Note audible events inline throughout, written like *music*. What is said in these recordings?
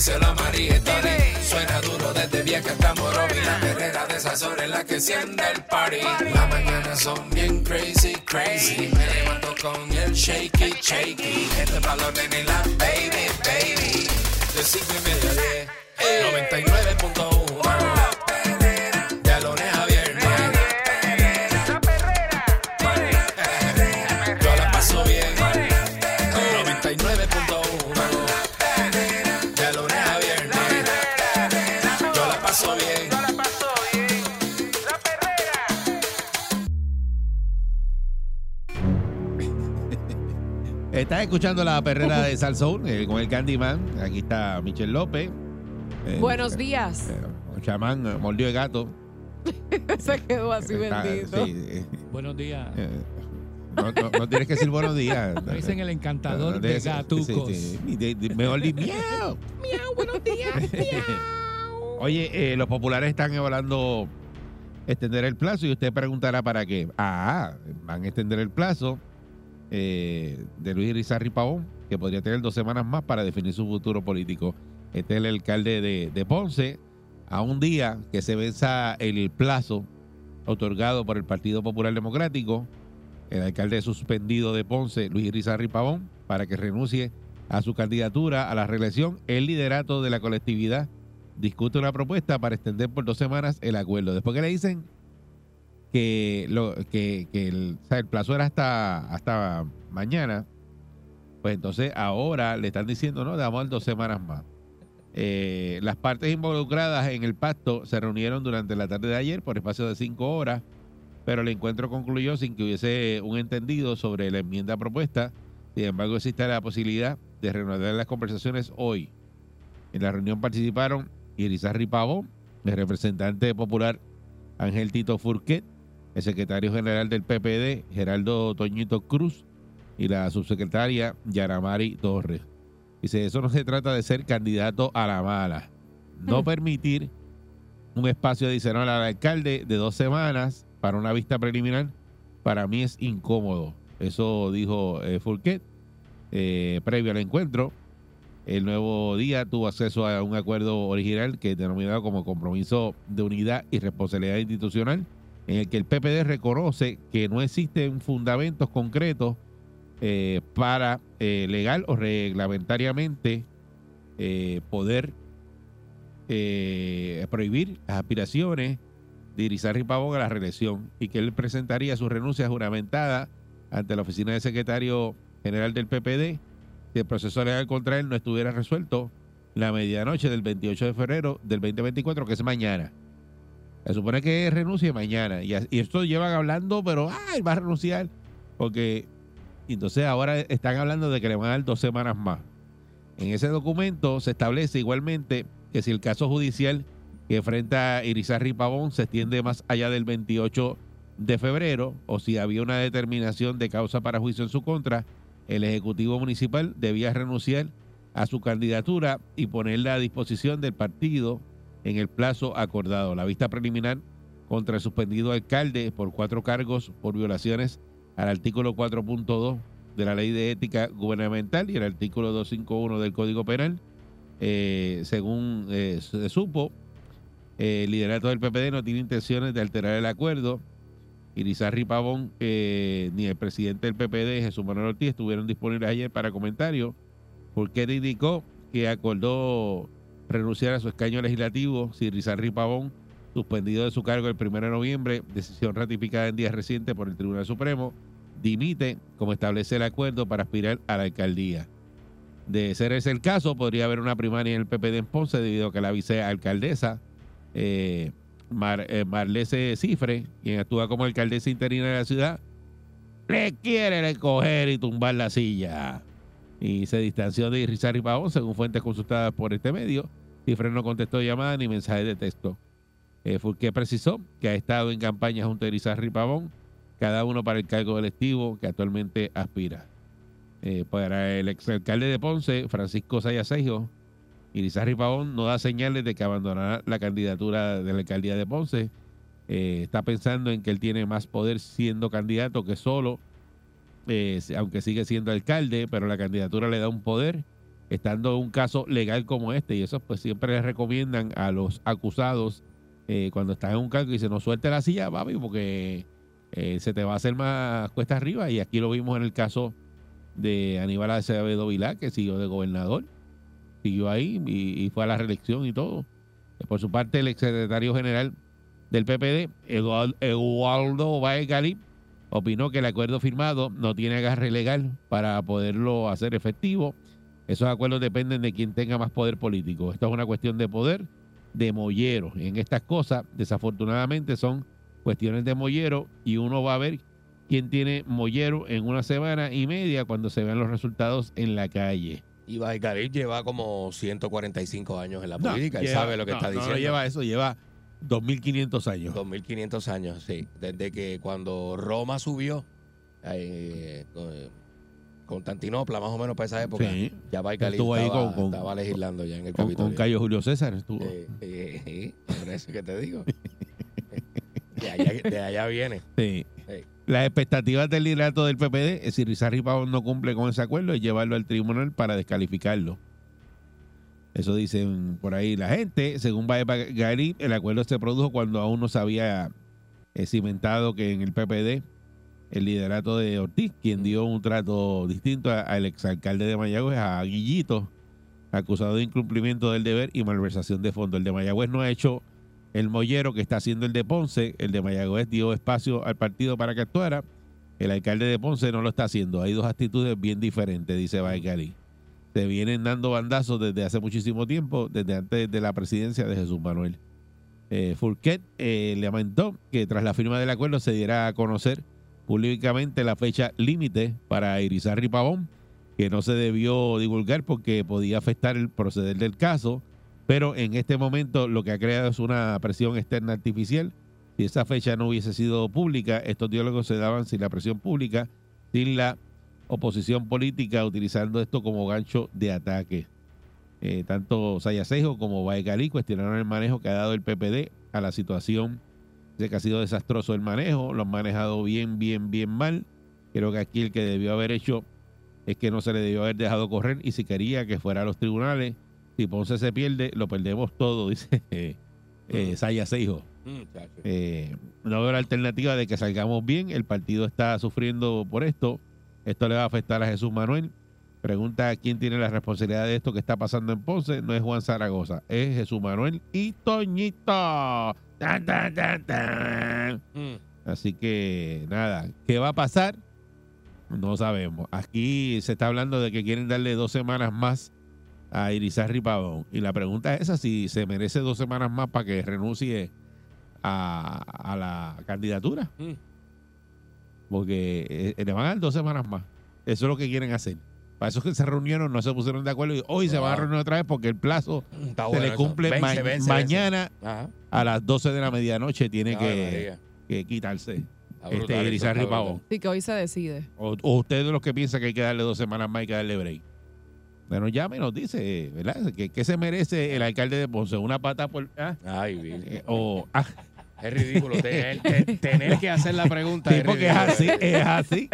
díselo María. Suena duro desde vieja hasta Morovi. La perrera de esas horas en la que enciende el party. Las mañanas son bien crazy, crazy. Me levanto con el shaky, shaky. Este valor de la baby, baby. De cinco y media a diez. 99.1 Estás escuchando la perrera de Salsoul eh, con el Candyman. Aquí está Michelle López. Eh, Buenos eh, días. eh, chamán eh, mordió de gato. *laughs* Se quedó así Está- bendito. sí, eh, Buenos días. eh, no, no- no tienes que decir buenos días. *laughs* Me dicen el encantador No, de gatucos. sí, sí. De- de- mejor di miau. Miau, buenos días. Oye, eh, los populares están evaluando extender el plazo y usted preguntará para qué. Ah, van a extender el plazo eh, de Luis Rizarri Pavón, que podría tener dos semanas más para definir su futuro político. Este es el alcalde de, de Ponce, a un día que se venza el plazo otorgado por el Partido Popular Democrático, el alcalde suspendido de Ponce, Luis Rizarri Pavón, para que renuncie a su candidatura a la reelección, el liderato de la colectividad discute una propuesta para extender por dos semanas el acuerdo. Después que le dicen que, lo, que, el, plazo era hasta, mañana, pues entonces ahora le están diciendo, no, damos dos semanas más. Eh, las partes involucradas en el pacto se reunieron durante la tarde de ayer por espacio de cinco horas, pero el encuentro concluyó sin que hubiese un entendido sobre la enmienda propuesta. Sin embargo, existe la posibilidad de reanudar las conversaciones hoy. En la reunión participaron Irizarry Pavón, el representante popular Ángel Tito Furquet, el secretario general del PPD, Geraldo Toñito Cruz, y la subsecretaria Yaramari Torres. Dice, eso no se trata de ser candidato a la mala. No Mm. permitir un espacio adicional al alcalde de dos semanas para una vista preliminar, para mí es incómodo. Eso dijo eh, eh, previo al encuentro. El nuevo día tuvo acceso a un acuerdo original que es denominado como compromiso de unidad y responsabilidad institucional, en el que el PPD reconoce que no existen fundamentos concretos eh, para eh, legal o reglamentariamente eh, poder prohibir las aspiraciones de Irizarry Pavón a la reelección y que él presentaría su renuncia juramentada ante la oficina del secretario general del PPD si el proceso legal contra él no estuviera resuelto la medianoche del 28 de febrero del 2024, que es mañana. Se supone que renuncie mañana. Y, esto llevan hablando, pero ¡ay! va a renunciar. Porque entonces ahora están hablando de que le van a dar dos semanas más. En ese documento se establece igualmente que si el caso judicial que enfrenta Irizarry Pavón se extiende más allá del 28 de febrero o si había una determinación de causa para juicio en su contra, el Ejecutivo Municipal debía renunciar a su candidatura y ponerla a disposición del partido en el plazo acordado. La vista preliminar contra el suspendido alcalde por cuatro cargos por violaciones al artículo 4.2 de la Ley de Ética Gubernamental y el artículo 251 del Código Penal. Eh, según eh, se supo, eh, el liderato del PPD no tiene intenciones de alterar el acuerdo. Irizarry Pavón ni el presidente del PPD, Jesús Manuel Ortiz, estuvieron disponibles ayer para comentarios porque indicó que acordó renunciar a su escaño legislativo si Irizarry Pavón, suspendido de su cargo el 1 de noviembre, decisión ratificada en días recientes por el Tribunal Supremo, dimite como establece el acuerdo para aspirar a la alcaldía. De ser ese el caso, podría haber una primaria en el PPD en Ponce debido a que la vicealcaldesa eh, eh, Marlese Cifre, quien actúa como alcaldesa interina de la ciudad, le quiere recoger y tumbar la silla. Y se distanció de Rizarri Pavón, según fuentes consultadas por este medio. Cifre no contestó llamadas ni mensajes de texto. Eh, precisó que ha estado en campaña junto a Rizarri Pavón cada uno para el cargo electivo que actualmente aspira. Eh, para el exalcalde de Ponce, Francisco Sayasejo, Irizarry Pavón no da señales de que abandonará la candidatura de la alcaldía de Ponce. Eh, está pensando en que él tiene más poder siendo candidato que solo, eh, aunque sigue siendo alcalde, pero la candidatura le da un poder, estando un caso legal como este. Y eso pues siempre le recomiendan a los acusados eh, cuando están en un cargo y se nos suelte la silla, papi, porque eh, se te va a hacer más cuesta arriba. Y aquí lo vimos en el caso de Aníbal Acevedo Vilá, que siguió de gobernador, siguió ahí y, y fue a la reelección y todo. Eh, Por su parte, el exsecretario general del PPD, Eduardo, Eduardo opinó que el acuerdo firmado no tiene agarre legal para poderlo hacer efectivo. Esos acuerdos dependen de quien tenga más poder político. Esto es una cuestión de poder, de mollero. En estas cosas, desafortunadamente, son cuestiones de mollero y uno va a ver quién tiene mollero en una semana y media cuando se vean los resultados en la calle. Y Baigarib lleva como 145 años en la No, política. Él lleva- sabe lo que no, está no, diciendo. No lleva eso, lleva 2.500 años. 2500 años, sí. Desde que cuando Roma subió, eh, con- Constantinopla, más o menos para esa época, Sí. ya Baigarib Estuvo ahí estaba, con- estaba legislando ya en el Con, Capitolio. con Cayo Julio César estuvo. Eh, eh, eh, por eso que te digo. *laughs* de, allá, de allá viene. Sí. Sí. Las expectativas del liderato del PPD, es si Rizarri Pavón no cumple con ese acuerdo, es llevarlo al tribunal para descalificarlo. Eso dicen por ahí la gente. Según Baez Gary, el acuerdo se produjo cuando aún no se había eh, cimentado que en el PPD el liderato de Ortiz, quien dio un trato distinto al exalcalde de Mayagüez, a Guillito, acusado de incumplimiento del deber y malversación de fondos. El de Mayagüez no ha hecho el mollero que está haciendo el de Ponce. El de Mayagüez dio espacio al partido para que actuara. El alcalde de Ponce no lo está haciendo. Hay dos actitudes bien diferentes, dice Baecari. Se vienen dando bandazos desde hace muchísimo tiempo, desde antes de la presidencia de Jesús Manuel. Eh, Fourquet eh, lamentó que tras la firma del acuerdo se diera a conocer públicamente la fecha límite para Irizarry Pavón, que no se debió divulgar porque podía afectar el proceder del caso, pero en este momento lo que ha creado es una presión externa artificial. Si esa fecha no hubiese sido pública, estos diálogos se daban sin la presión pública, sin la oposición política, utilizando esto como gancho de ataque. Eh, tanto Sayasejo como Baecalí cuestionaron el manejo que ha dado el PPD a la situación de que ha sido desastroso el manejo, lo han manejado bien, bien, bien mal. Creo que aquí el que debió haber hecho es que no se le debió haber dejado correr y si quería que fuera a los tribunales, si Ponce se pierde, lo perdemos todo, *laughs* dice eh, eh, Sayasejo. Muchacho. Eh, no veo la alternativa de que salgamos bien. El partido está sufriendo por esto. Esto le va a afectar a Jesús Manuel. Pregunta quién tiene la responsabilidad de esto que está pasando en Ponce. No es Juan Zaragoza, es Jesús Manuel y Toñito. Tan, tan, tan, tan. Mm. Así que nada, ¿qué va a pasar? No sabemos. Aquí se está hablando de que quieren darle dos semanas más a Irizarry Pavón. Y la pregunta es esa, si se merece dos semanas más para que renuncie a, a la candidatura. Mm. Porque eh, le van a dar dos semanas más. Eso es lo que quieren hacer. Para eso es que se reunieron, no se pusieron de acuerdo y hoy se van a Wow. reunir otra vez porque el plazo Está se bueno le cumple Vence, ma- vence, vence. mañana a las 12 de la medianoche. Tiene que, que quitarse este está Pavón. Sí, que hoy se decide. O, o usted de los que piensa que hay que darle dos semanas más y que darle break. Bueno, llame y nos dice, ¿verdad? ¿Qué, qué se merece el alcalde de Ponce? ¿Una pata por...? ah? Ay, Virgen. Eh, o, ah, Es ridículo tener, *laughs* te- tener que hacer la pregunta. sí, es porque es así, es así.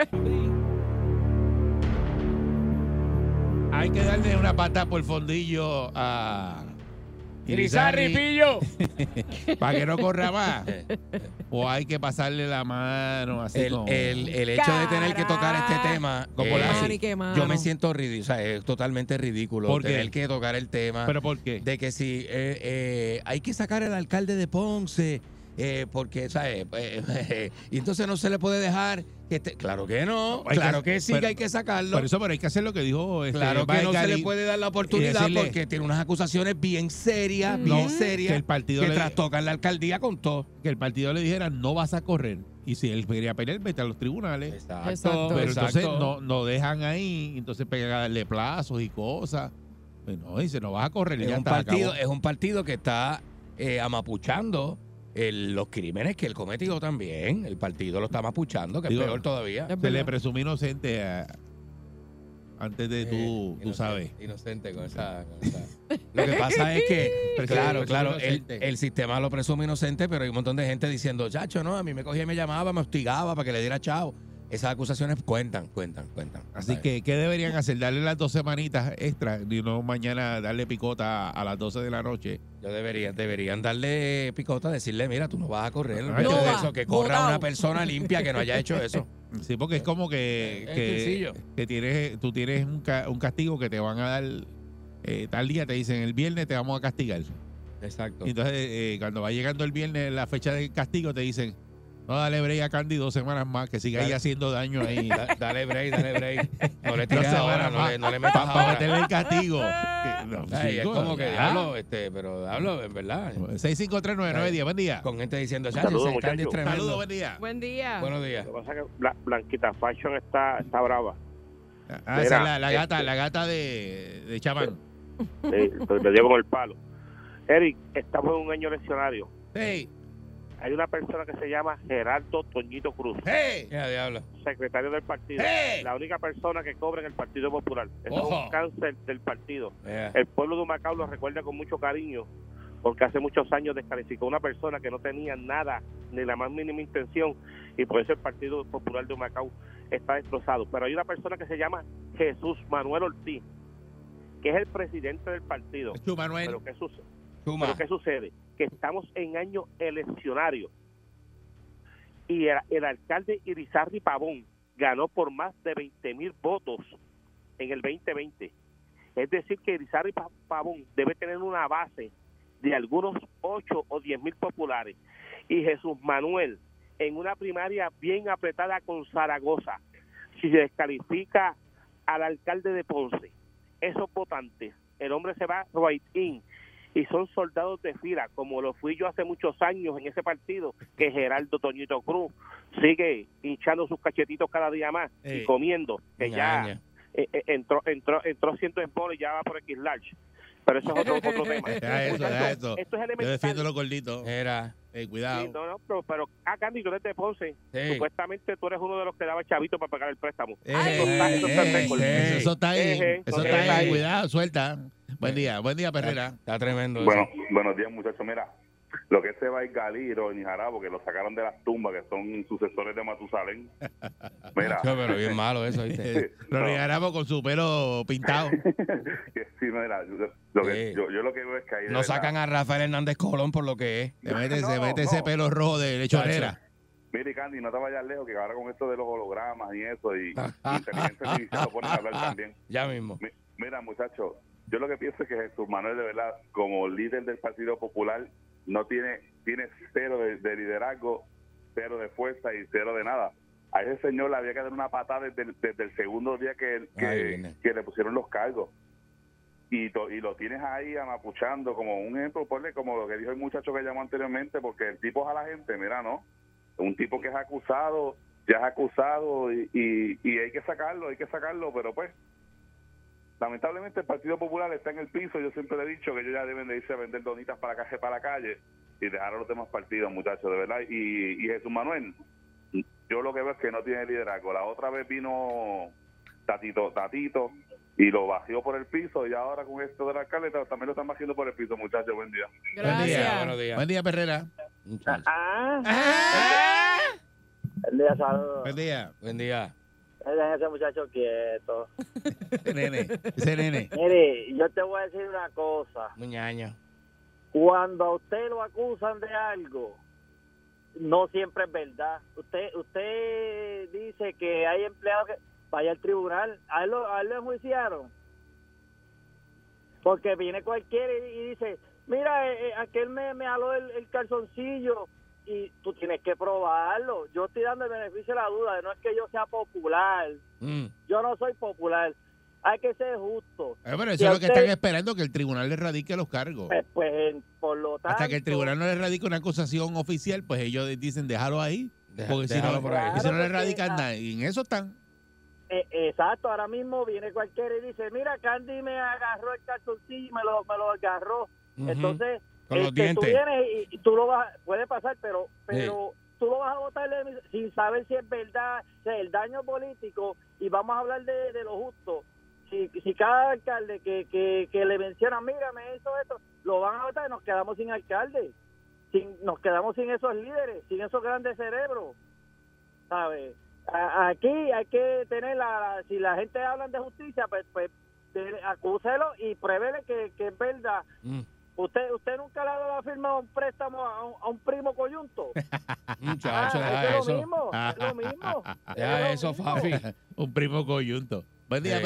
Hay que darle una pata por fondillo a... Irizarry, pillo. *laughs* para que no corra más. *laughs* O hay que pasarle la mano así El, como... el, el hecho de tener que tocar este tema, Como eh, la hace. Yo me siento ridículo, o sea, es totalmente ridículo ¿Por qué? tener que tocar el tema ¿Pero por qué? de que si eh, eh, hay que sacar al alcalde de Ponce, eh, porque, ¿sabes? Eh, *laughs* y entonces no se le puede dejar que te- Claro que no, claro que, sí pero- que hay que sacarlo. Por eso, pero hay que hacer lo que dijo este, Claro que no se le puede dar la oportunidad decirle- porque tiene unas acusaciones bien serias, bien serias, que el partido que le- trastocan la alcaldía con todo. que el partido le dijera no vas a correr. Y si él quería pelear, vete a los tribunales. Exacto. Exacto. Pero entonces exacto. no, no dejan ahí, entonces pegan a darle plazos y cosas. Pues no, dice, no vas a correr. y es ya un está, partido, acabó. es un partido que está eh, amapuchando el- los crímenes que él cometió también. El partido lo está mapuchando, que Digo, es peor todavía. Se verdad. le presume inocente a- antes de tú, Eh, tú inocente- sabes. Inocente con esa, con esa- Lo que pasa es que, *laughs* claro, claro, el sistema lo presume inocente, pero hay un montón de gente diciendo, chacho, no, a mí me cogía y me llamaba, me hostigaba para que le diera chao. Esas acusaciones cuentan, cuentan, cuentan. Así que, ¿qué deberían hacer? Darle las dos semanitas extra y no mañana darle picota a las 12 de la noche. Yo debería, deberían darle picota, decirle, mira, tú no vas a correr. No de va, eso, que corra botao. una persona limpia que no haya hecho eso. *laughs* Sí, porque es como que, que, sencillo. que tienes, tú tienes un, ca- un castigo que te van a dar eh, tal día, te dicen el viernes te vamos a castigar. Exacto. Y entonces, eh, cuando va llegando el viernes, la fecha del castigo, te dicen, no, dale break a Candy dos semanas más, que siga ahí haciendo daño ahí. Da- dale break, dale break. No le *laughs* tires ahora, no más. le, no le metas Para meterle el castigo. *laughs* No, Ay, es como que ya. diablo, este, pero hablo, en verdad. 6539910, buen día. Con gente diciendo, Saludos, Candy es muchachos. tremendo. Saludos, buen día. Buen día. Buenos días. Lo que pasa es que Bla- Blanquita Fashion está, está brava. Ah, esa es la, gata, este- la gata de, de Chamán. Sí, le dio con el palo. Eric, estamos en un año leccionario. Hey, Hay una persona que se llama Gerardo Toñito Cruz, hey, secretario del partido. hey. La única persona que cobra en el Partido Popular. Eso es Ojo. un cáncer del partido. El pueblo de Humacao lo recuerda con mucho cariño porque hace muchos años descalificó a una persona que no tenía nada, ni la más mínima intención, y por eso el Partido Popular de Humacao está destrozado. Pero hay una persona que se llama Jesús Manuel Ortiz, que es el presidente del partido. Manuel. Pero ¿qué, suce- Chuma. pero ¿qué sucede? Que estamos en año eleccionario y el, alcalde Irizarry Pavón ganó por más de 20 mil votos en el 2020. Es decir, que Irizarry Pa- Pavón debe tener una base de algunos 8 o 10 mil populares. Y Jesús Manuel, en una primaria bien apretada con Zaragoza, si se descalifica al alcalde de Ponce, esos votantes, el hombre se va right in y son soldados de fila, como lo fui yo hace muchos años en ese partido, que Geraldo Toñito Cruz sigue hinchando sus cachetitos cada día más Ey. y comiendo, que ya eh, eh, entró, entró, entró ciento en polo y ya va por X large. Pero eso es otro, otro *laughs* tema. Deja eso, deja eso. Esto es Yo defiendo los gorditos. Era. Ey, cuidado. Sí, no, no, pero, pero ah, Candy, tú eres de Ponce. Sí. Supuestamente tú eres uno de los que daba chavito para pagar el préstamo. Ey, Eso está- eso está récord. ey, eso está ahí. Ey, Eso está ahí. Cuidado, suelta. Buen día, buen día, Perrera. Está tremendo eso. Bueno, buenos días muchachos. Mira, lo que se va es Galiro y Jarabo, que lo sacaron de las tumbas, que son sucesores de Matusalén. Mira, Yo, *laughs* pero bien malo eso, ¿viste? Lo No. regalamos con su pelo pintado. *laughs* que sí, mira, yo, lo que, Sí. yo, yo lo que veo es que ahí No verdad- sacan a Rafael Hernández Colón por lo que es. Se mete, No, se mete ese pelo rojo de lechonera. Mire, Candy, no te vayas lejos, que ahora con esto de los hologramas y eso, y, y inteligencia *laughs* artificial lo ponen a hablar también. Ya mismo. Mi- Mira, muchachos, yo lo que pienso es que Jesús Manuel, de verdad, como líder del Partido Popular, no tiene, tiene cero de, de liderazgo, cero de fuerza y cero de nada. A ese señor le había que dar una patada desde el, desde el segundo día que, que, le pusieron los cargos. Y, to- y lo tienes ahí amapuchando como un ejemplo, ponle como lo que dijo el muchacho que llamó anteriormente, porque el tipo es a la gente, mira, ¿no? Un tipo que es acusado, ya es acusado y, y, y hay que sacarlo, hay que sacarlo, pero pues lamentablemente el Partido Popular está en el piso. Yo siempre le he dicho que ellos ya deben de irse a vender donitas para calle para la calle y dejar a los demás partidos, muchachos, de verdad. Y, y Jesús Manuel, yo lo que veo es que no tiene liderazgo. La otra vez vino Tatito, Tatito y lo bajó por el piso y ahora con esto del alcalde también lo están bajando por el piso, muchachos. Buen día. Buen día, Gracias. Buenos días. Buen día, Perrera. Muchacho. Ah. El día saludos. Buen día. Buen día. Dejen ese muchacho quieto. Ese nene. Ese nene. Mire, yo te voy a decir una cosa. Muñaño. Cuando a usted lo acusan de algo, no siempre es verdad. Usted usted dice que hay empleados que vaya al tribunal. A él lo, a él lo enjuiciaron. Porque viene cualquiera y, y dice, mira, eh, eh, aquel me, me jaló el, el calzoncillo y tú tienes que probarlo. Yo estoy dando el beneficio de la duda. No es que yo sea popular. Mm. Yo no soy popular. Hay que ser justo. Eh, pero eso Si es lo que usted- están esperando, que el tribunal le radique los cargos. Pues, pues, en- por lo tanto... Hasta que el tribunal no le radique una acusación oficial, pues ellos dicen déjalo ahí. Deja- Porque si no, por ahí. y si no le radican nada, y en eso están. Eh, exacto, ahora mismo viene cualquiera y dice, mira, Candy me agarró el calzoncillo y me lo, me lo agarró. Entonces, Con los Este, dientes. Tú vienes y, tú lo vas, puede pasar, pero, pero tú lo vas a votar sin saber si es verdad, o sea, el daño político, y vamos a hablar de, de lo justo. Si, si cada alcalde que, que, que le menciona, mira, me hizo esto, lo van a votar y nos quedamos sin alcalde. Sin, nos quedamos sin esos líderes, sin esos grandes cerebros. ¿Sabes? Aquí hay que tener la, si la gente habla de justicia, pues, pues acúselo y pruébele que, que es verdad. Mm. ¿Usted usted nunca le ha dado firma un préstamo a un, a un primo coyunto? *laughs* Muchacho, Ah, es lo eso. mismo, es lo *laughs* mismo. Deja es lo eso, mismo. Fafi. Un primo coyunto. Buen día, Eh.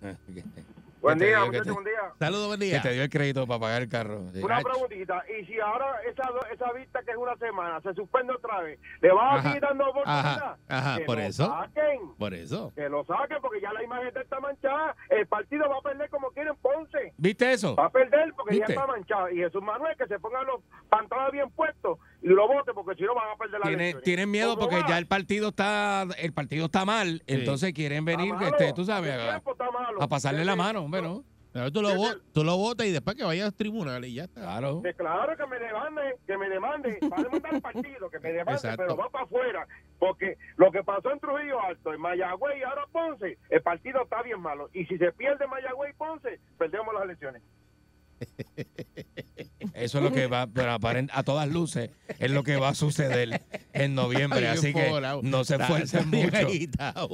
*laughs* Buen Que día, dio- que muchachos, te- buen día. Saludos, buen Que día. te dio el crédito para pagar el carro. Sí. Una preguntita, y si ahora esa, esa vista que es una semana se suspende otra vez, ¿le vas a seguir dando oportunidad? Ajá, ajá, que por lo eso. Saquen, Por eso. que lo saquen porque ya la imagen está manchada. El partido va a perder como quieren Ponce. ¿Viste eso? Va a perder porque ¿Viste? ya está manchado. Y Jesús Manuel que se pongan los pantalones bien puestos y lo vote porque si no van a perder la Tienen, tienen miedo porque ya el partido está el partido está mal, entonces quieren venir, malo. este, tú sabes, El tiempo está malo. a pasarle la mano, hombre, ¿no? Pero tú, lo, vo- tú lo votas y después que vayas a los tribunales y ya está. Claro. Que claro que me demande, que me demande, para demandar el partido, que me demande, Exacto. pero va para afuera. Porque lo que pasó en Trujillo Alto, en Mayagüey y ahora Ponce, el partido está bien malo. Y si se pierde Mayagüey y Ponce, perdemos las elecciones. Eso es lo que va, pero a todas luces, es lo que va a suceder en noviembre. Así que no se esfuercen mucho.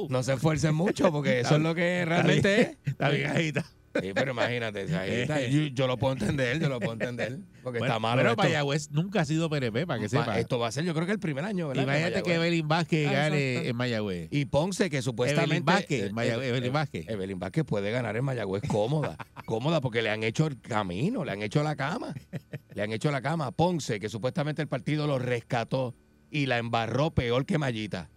No se esfuercen mucho porque eso es lo que realmente es. Está bien agitado. Sí, pero imagínate, agita. yo, yo lo puedo entender, yo lo puedo entender. Porque Bueno, está malo. pero esto. Mayagüez nunca ha sido PNP, para que sepa. esto va a ser, yo creo que el primer año, ¿verdad? Imagínate que. Evelyn Vázquez Ah, gane exacto. en Mayagüez. Y Ponce, que supuestamente. Evelyn Vázquez, eh, eh, Evelyn eh, Vázquez. Evelyn Vázquez puede ganar en Mayagüez cómoda. *laughs* cómoda, porque le han hecho el camino, le han hecho la cama. Le han hecho la cama. a Ponce, que supuestamente el partido lo rescató y la embarró peor que Mallita.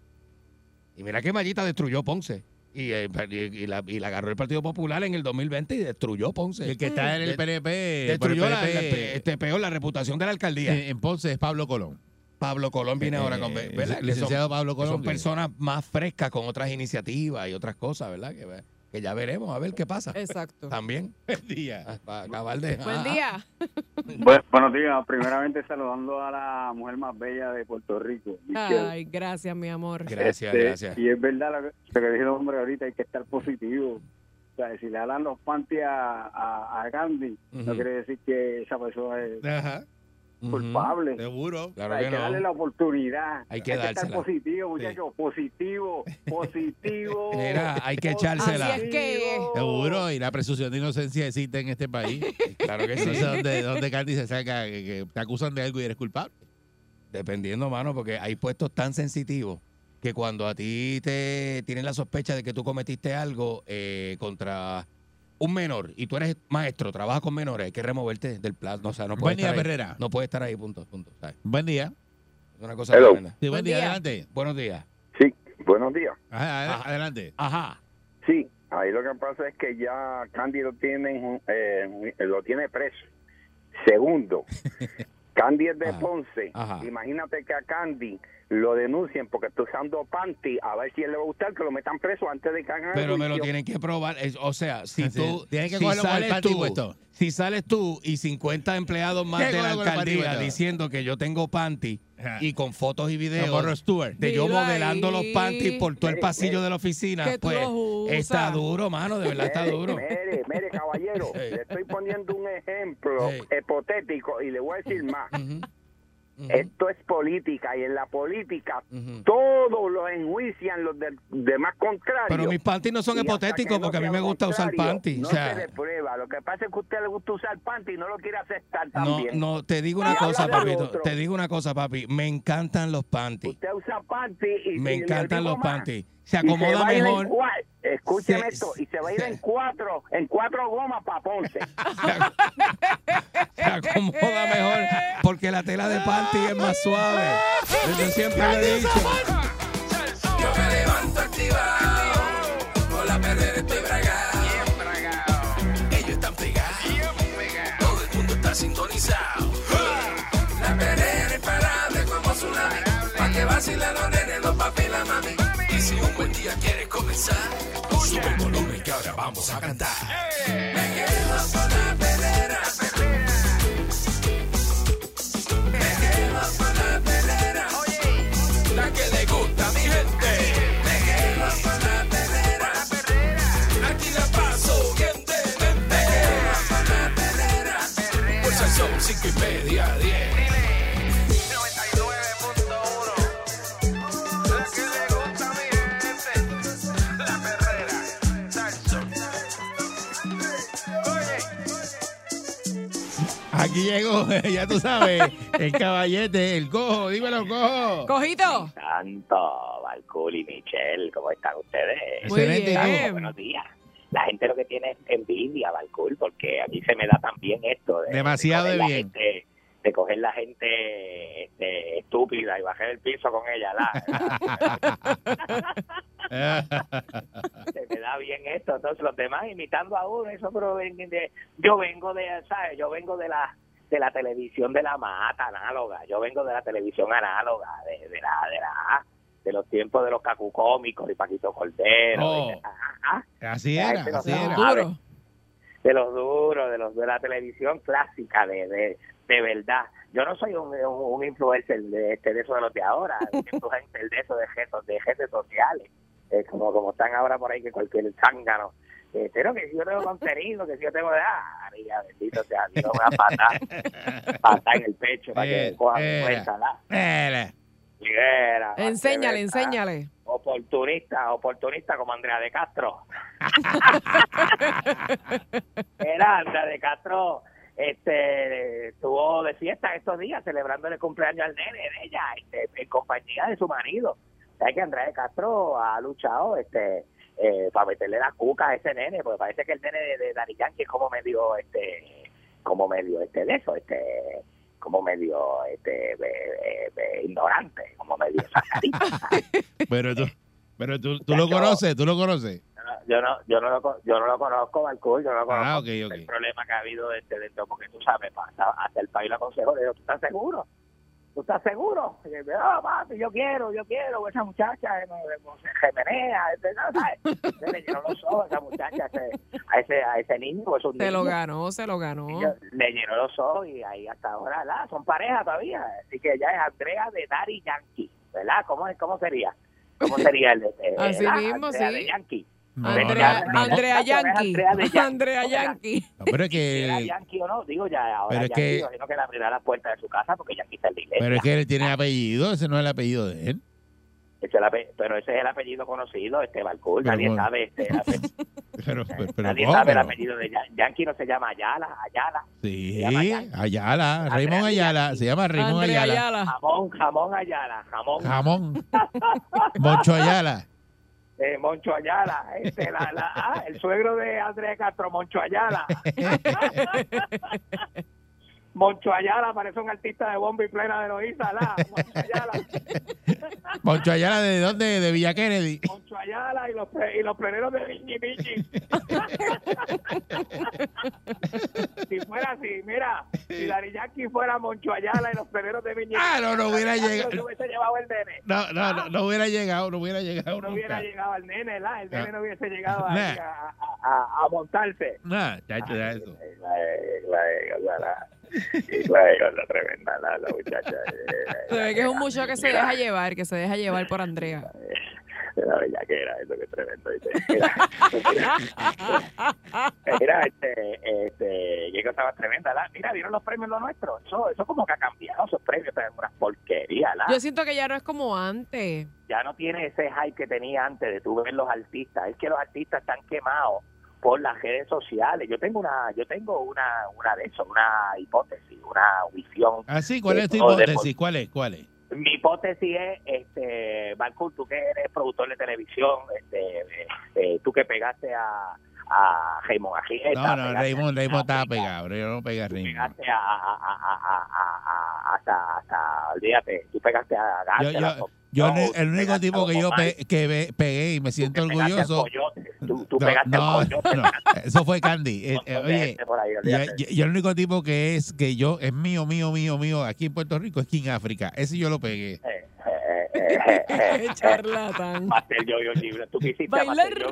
Y mira que Mallita destruyó Ponce. Y, eh, y- la, y la agarró el Partido Popular en el 2020 y destruyó Ponce. El que está en el PNP, el Destruyó la, PNP, la- este, peor la reputación de la alcaldía. en, en Ponce es Pablo Colón. Pablo Colón viene ahora con. Eh, ¿verdad? el licenciado son- Pablo Son Colón, que- personas más frescas con otras iniciativas y otras cosas, ¿verdad? Que, que ya veremos, a ver qué pasa. Exacto. También. *laughs* Buen día. ah, Para acabar de. Buen ah, día. Bu- buenos días. Primeramente saludando a la mujer más bella de Puerto Rico. Michelle. Ay, gracias, mi amor. Gracias, Este, gracias. Y es verdad lo que, lo que dijo el hombre ahorita, hay que estar positivo. O sea, si le dan los panties a, a, a Gandhi, no quiere decir que esa persona es Ajá. Culpable. Seguro. Claro hay que que darle la oportunidad. Hay que estar dársela. positivo, muchachos. Positivo, *laughs* positivo. Mira, hay que Así echársela. es que. Seguro. Y la presunción de inocencia existe en este país. *laughs* Claro que Yo no sí. sé dónde, dónde Candy se saca que, que te acusan de algo y eres culpable. Dependiendo, mano, porque hay puestos tan sensitivos que cuando a ti te tienen la sospecha de que tú cometiste algo eh, contra un menor y tú eres maestro, trabajas con menores, hay que removerte del plan. No, o sea, no Buen puedes día, estar ahí. No puedes estar ahí, punto, punto. ¿sabes? Buen día. Es una cosa Hello. tremenda. Sí, buen, Buen día. día. Adelante. Buenos días. Sí, buenos días. Ajá, Ajá. Adelante. Ajá. Sí, ahí lo que pasa es que ya Candy lo tiene, eh, lo tiene preso. Segundo, *laughs* Candy es de Ajá. Ponce. Ajá. Imagínate que a Candy lo denuncien porque está usando panty, a ver si él le va a gustar que lo metan preso antes de que hagan el Pero me lo tienen que probar. Es- o sea, si Así tú. es. Tienes que si cogerlo con el sales panty tú, puesto. Si sales tú y 50 empleados más ¿Qué de la alcaldía diciendo que yo tengo panty y con fotos y videos. De yo modelando los panties por todo el pasillo de la oficina, pues está duro, mano, de verdad está duro. Mire, mire, caballero, *laughs* le estoy poniendo un ejemplo hipotético y le voy a decir más. Esto es política y en la política todos lo enjuician los demás contrarios. Pero mis panties no son hipotéticos que no porque a mí me gusta usar panties. No o sea, se le prueba. Lo que pasa es que a usted le gusta usar panties y no lo quiere aceptar no, también. no, te digo una cosa, papito. Te digo una cosa, papi. Me encantan los panties. Usted usa panties y Me encantan los panties. Se acomoda en mejor. Escúcheme Se- esto, y se va a ir se- en cuatro, en cuatro gomas para Ponce. se acomoda mejor porque la tela de panty es más suave. Yo siempre lo he dicho. Yo me levanto activado, con la perrera estoy bragado. Ellos están pegados, todo el mundo está sintonizado. La perrera imparable como tsunami, pa' que vacilan los nenes, los papi y la mami. Un buen día quiere comenzar. Sube el volumen que ahora vamos a cantar. Hey. Me quedo con la pedera. Me quedo con la pedera. Oye, la que le gusta a mi gente. Me quedo con la pedera. Aquí la paso bien de mente. Me quedo con la pedera. Pues son cinco y media Aquí llegó, *laughs* ya tú sabes, el caballete, el cojo. Dímelo, cojo. Cojito. Tanto, Balcool y Michelle, ¿cómo están ustedes? Muy Excelente, bien. Bueno, Buenos días. La gente lo que tiene es envidia, Balcool, porque a mí se me da también esto. De, Demasiado de de bien. gente- de coger la gente este, estúpida y bajar el piso con ella. la- *laughs* se me da bien esto. Entonces los demás imitando a uno, eso pero ven de, yo vengo de, ¿sabes? Yo vengo de la de la televisión de la mata análoga, yo vengo de la televisión análoga, de, de la de la de los tiempos de los cacucómicos y Paquito Cordero, Oh. y de- ajá, Así era, no así era. Duro. de los duros, de los de la televisión clásica, de, de, de verdad. Yo no soy un, un, un influencer de, este, de eso de los de ahora, un *laughs* influencer de eso de redes, de redes sociales, eh, como, como están ahora por ahí que cualquier zángano. Eh, pero que si yo tengo contenido, que si yo tengo de ah, María, bendito sea Dios, una pata, *laughs* pata en el pecho para que Eh, coja eh. cuenta, ¿la? Era. Liguera, Enséñale, enséñale. Oportunista, oportunista como Andrea de Castro. *laughs* Era Andrea de Castro, este, estuvo de fiesta estos días celebrando el cumpleaños al nene de ella, este, en compañía de su marido. Sabes que Andrea de Castro ha luchado, este, eh, para meterle la cuca a ese nene, porque parece que el nene de, de Yankee es como medio, este, como medio, este, de eso, este, como medio, este, be- be- ignorante, como medio. *laughs* Pero tú, pero tú, tú lo conoces, tú lo conoces. Yo no yo no lo co- yo no lo conozco Balcour, yo no lo conozco Ah, ok. el problema que ha habido este dentro porque tú sabes hasta, hasta el país lo aconsejó le digo tú estás seguro tú estás seguro y él, "Ah, papi, yo quiero yo quiero esa muchacha eh, no, no, se gemenea no, ¿sabes? Se le llenó los ojos a esa muchacha a ese, a ese a ese niño es un Se lo ganó, se lo ganó. Le llenó los ojos y ahí hasta ahora ¿la? son pareja todavía así que ella es Andrea de Daddy Yankee ¿verdad? ¿cómo, cómo sería? ¿cómo sería el de eh, Así ¿verdad? mismo, Andrea sí. de Yankee No, Andrea, no, no. Andrea Yankee. Andrea de *laughs* Yankee. Andrea Yankee. No, pero es era que, Yankee o no, digo ya ahora Pero es Yankee, que- imagino que le abrirá la puerta de su casa porque Yankee está en la iglesia. pero es que él tiene apellido, ese no es el apellido de él. Ese es el pero ese es el apellido conocido, este Balcour, nadie bueno. sabe este *laughs* Pero, *laughs* pero, pero nadie ¿cómo? sabe el apellido de Yan- Yankee no se llama Ayala, Ayala, Sí, Yankee. Ayala, Raymond Ayala, se llama Raymond Ayala. Ayala. jamón, jamón Ayala, jamón, Jamón. Moncho Ayala. Eh, Moncho Ayala, este, la, ah, el suegro de Andrés Castro, Moncho Ayala. *laughs* Moncho Ayala parece un artista de bomba y plena de Loíza, la, *laughs* Moncho Ayala. Moncho Ayala, ¿de dónde? De Villa Kennedy. Moncho Ayala y los, y los pleneros de Viñi Viñi. *laughs* si fuera así, mira, si Dari Yankee fuera Moncho Ayala y los pleneros de Viñi Ah, no, no hubiera llegado. No hubiese llevado el nene. No, no, no, no hubiera llegado, no hubiera llegado No hubiera llegado el nene, ¿la? El nene No. no hubiese llegado ahí Nah. a, a, a montarse. Nah, chacho, ya eso. La tremenda, la, la muchacha. Se ve que es un muchacho que se deja llevar, que se deja llevar por Andrea. La bellaquera, eso que es tremendo. Mira, mira este, este, qué cosa más tremenda. la- Mira, ¿vieron los premios lo nuestro? Eso, eso como que ha cambiado, esos premios, son unas porquerías. la. Yo siento que ya no es como antes. Ya no tiene ese hype que tenía antes de tú ver los artistas. Es que los artistas están quemados por las redes sociales. Yo tengo una, yo tengo una, una de eso, una hipótesis, una visión. Así, ¿cuál es tu de- hipótesis? ¿Cuál es? ¿Cuál es? mi hipótesis es, este, Balcour, tú que eres productor de televisión, este, eh, tú que pegaste a, a Raymond Ajieta, No, no, Raymond, Raymond estaba pegado, pero yo no pegué a Raymond. pegaste a, a, a, a, a- hasta, hasta, olvídate, tú pegaste a García, yo, yo el- el único tipo que yo pe- que ve- pegué y me siento orgulloso. tú, tú No, pegaste no, coyote, no, eso fue Candy. Eh, eh, oye, ahí, yo, olvídate. yo- yo el único tipo que es que yo es mío, mío, mío, mío aquí en Puerto Rico es King África. Ese yo lo pegué. Eh, *laughs* charlatán. Hacer yo yo. Tú quisiste Bailar. hacer yo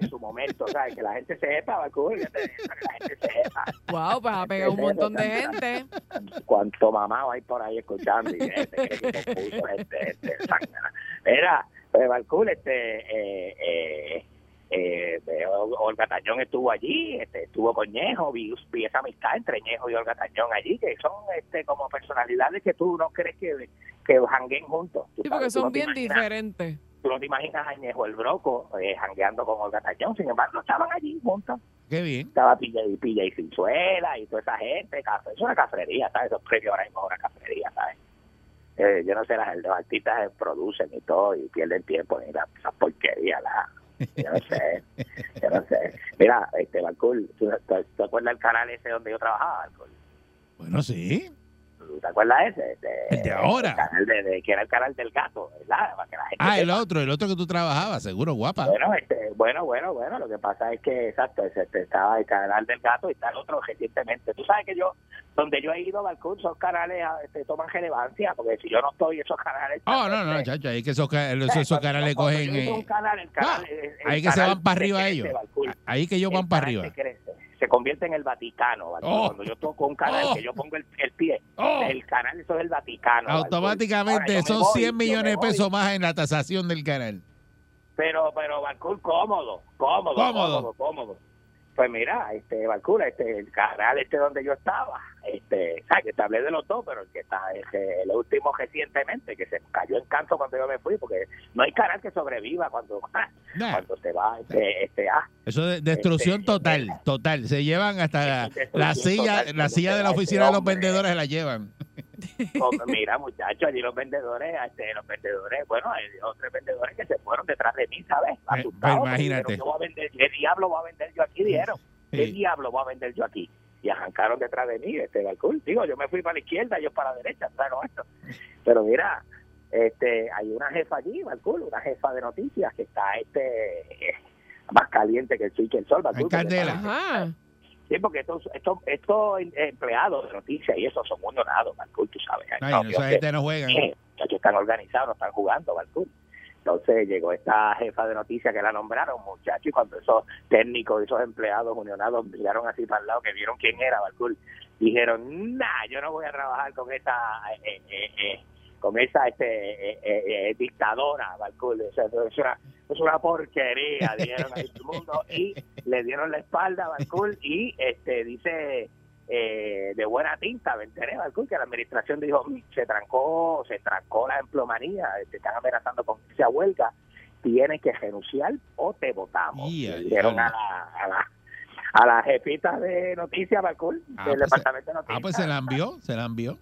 en su momento, ¿sabes? Que la gente sepa, Balcour, que la gente sepa. Wow, pues ha pegado un montón de gente. cuánto mamado hay por ahí escuchando y gente, zángana. Mira, pues este, eh, eh, eh, eh, Olga Tañón estuvo allí, este, estuvo con Ñejo, vi, vi esa amistad entre Ñejo y Olga Tañón allí, que son este como personalidades que tú no crees que, que jangueen juntos. Sí, porque son no te bien imaginas- diferentes. Tú no te imaginas a Ñejo el Broco eh, jangueando con Olga Tañón, sin embargo estaban allí juntos. Qué bien. Estaba Pilla y Pilla y Cinzuela y toda esa gente, café, es una cafrería, ¿sabes? Esos premios ahora mismo es una cafrería, ¿sabes? Eh, yo no sé, las, los artistas producen y todo y pierden tiempo en la- esa porquería, la, yo no sé, yo no sé. Mira, este, Balcool, ¿tú, tú- acuerdas del canal ese donde yo trabajaba, Balcool? Bueno, sí. ¿Tú te acuerdas ese? Este, El de ahora. El canal de, de- que era el canal del gato, ¿verdad? Para que la gente Ah, el otro, el otro que tú trabajabas, seguro, guapa. Bueno, este, bueno, bueno, bueno, lo que pasa es que, exacto, este, estaba el canal del gato y está el otro recientemente. Tú sabes que yo, donde yo he ido, Balcún, esos canales ah, este, toman relevancia, porque si yo no estoy, esos canales... Oh, no, no, chacho, ahí que esos, esos, esos canales cogen. eh, un canal, el canal, el- el ahí que se van para arriba crece, ellos. Ahí que ellos El van para arriba. crece, se convierte en el Vaticano, Balcún. Oh. Cuando yo toco un canal Oh. que yo pongo el, el pie, Oh. el canal, eso es el Vaticano. Automáticamente son voy, 100 yo me millones de pesos más en la tasación del canal. Pero, pero cómodo, cómodo, Cómodo. cómodo, cómodo. Pues mira, este Balcour, este, el canal este donde yo estaba, este, sabes que te hablé de los dos, pero el que está, este, el último recientemente, que se cayó en canto cuando yo me fui, porque no hay canal que sobreviva cuando, *laughs* cuando se va, este, este, ah, Eso de destrucción total, total. Se llevan hasta la, silla, total. la silla de la Este oficina de los hombre. vendedores se la llevan. Como, *laughs* mira, muchachos, allí los vendedores, este, los vendedores, bueno, hay dos tres vendedores que se fueron detrás de mí, ¿sabes? Asustados. porque pues imagínate. dijeron, ¿qué voy a vender? ¿Qué diablo voy a vender yo aquí? Dijeron. ¿Qué Sí. diablo voy a vender yo aquí? Y arrancaron detrás de mí, este, Balcour. Digo, yo me fui para la izquierda, ellos para la derecha, ¿sabes con esto? Pero mira, este, hay una jefa allí, Balcour, una jefa de noticias que está, este, más caliente que el sol, que el sol. Hay candela. Ajá. Sí, porque estos, estos, estos empleados de noticias y eso son muy donados, Balcour, tú sabes. Ay, No, esa gente no. Eh, muchachos están organizados, no están jugando, Balcour. Entonces llegó esta jefa de noticias que la nombraron, muchachos, y cuando esos técnicos esos empleados unionados miraron así para el lado, que vieron quién era, Balcour, dijeron, nah, yo no voy a trabajar con esa, eh, eh, eh, con esa este, eh, eh, eh, dictadora, Balcour. O sea, es una, es una porquería, *laughs* dijeron ahí todo el mundo, y le dieron la espalda a Balcour, y este dice eh, de buena tinta, me enteré, Balcour, que la administración dijo, "Mm, se trancó, se trancó la emplomanía, te están amenazando con irse a huelga, tienes que renunciar o te votamos. Ya, Le dijeron a la, a la a la jefita de noticias, Balcour, Ah, del pues se- departamento de noticias. Ah, pues se la envió, se la envió.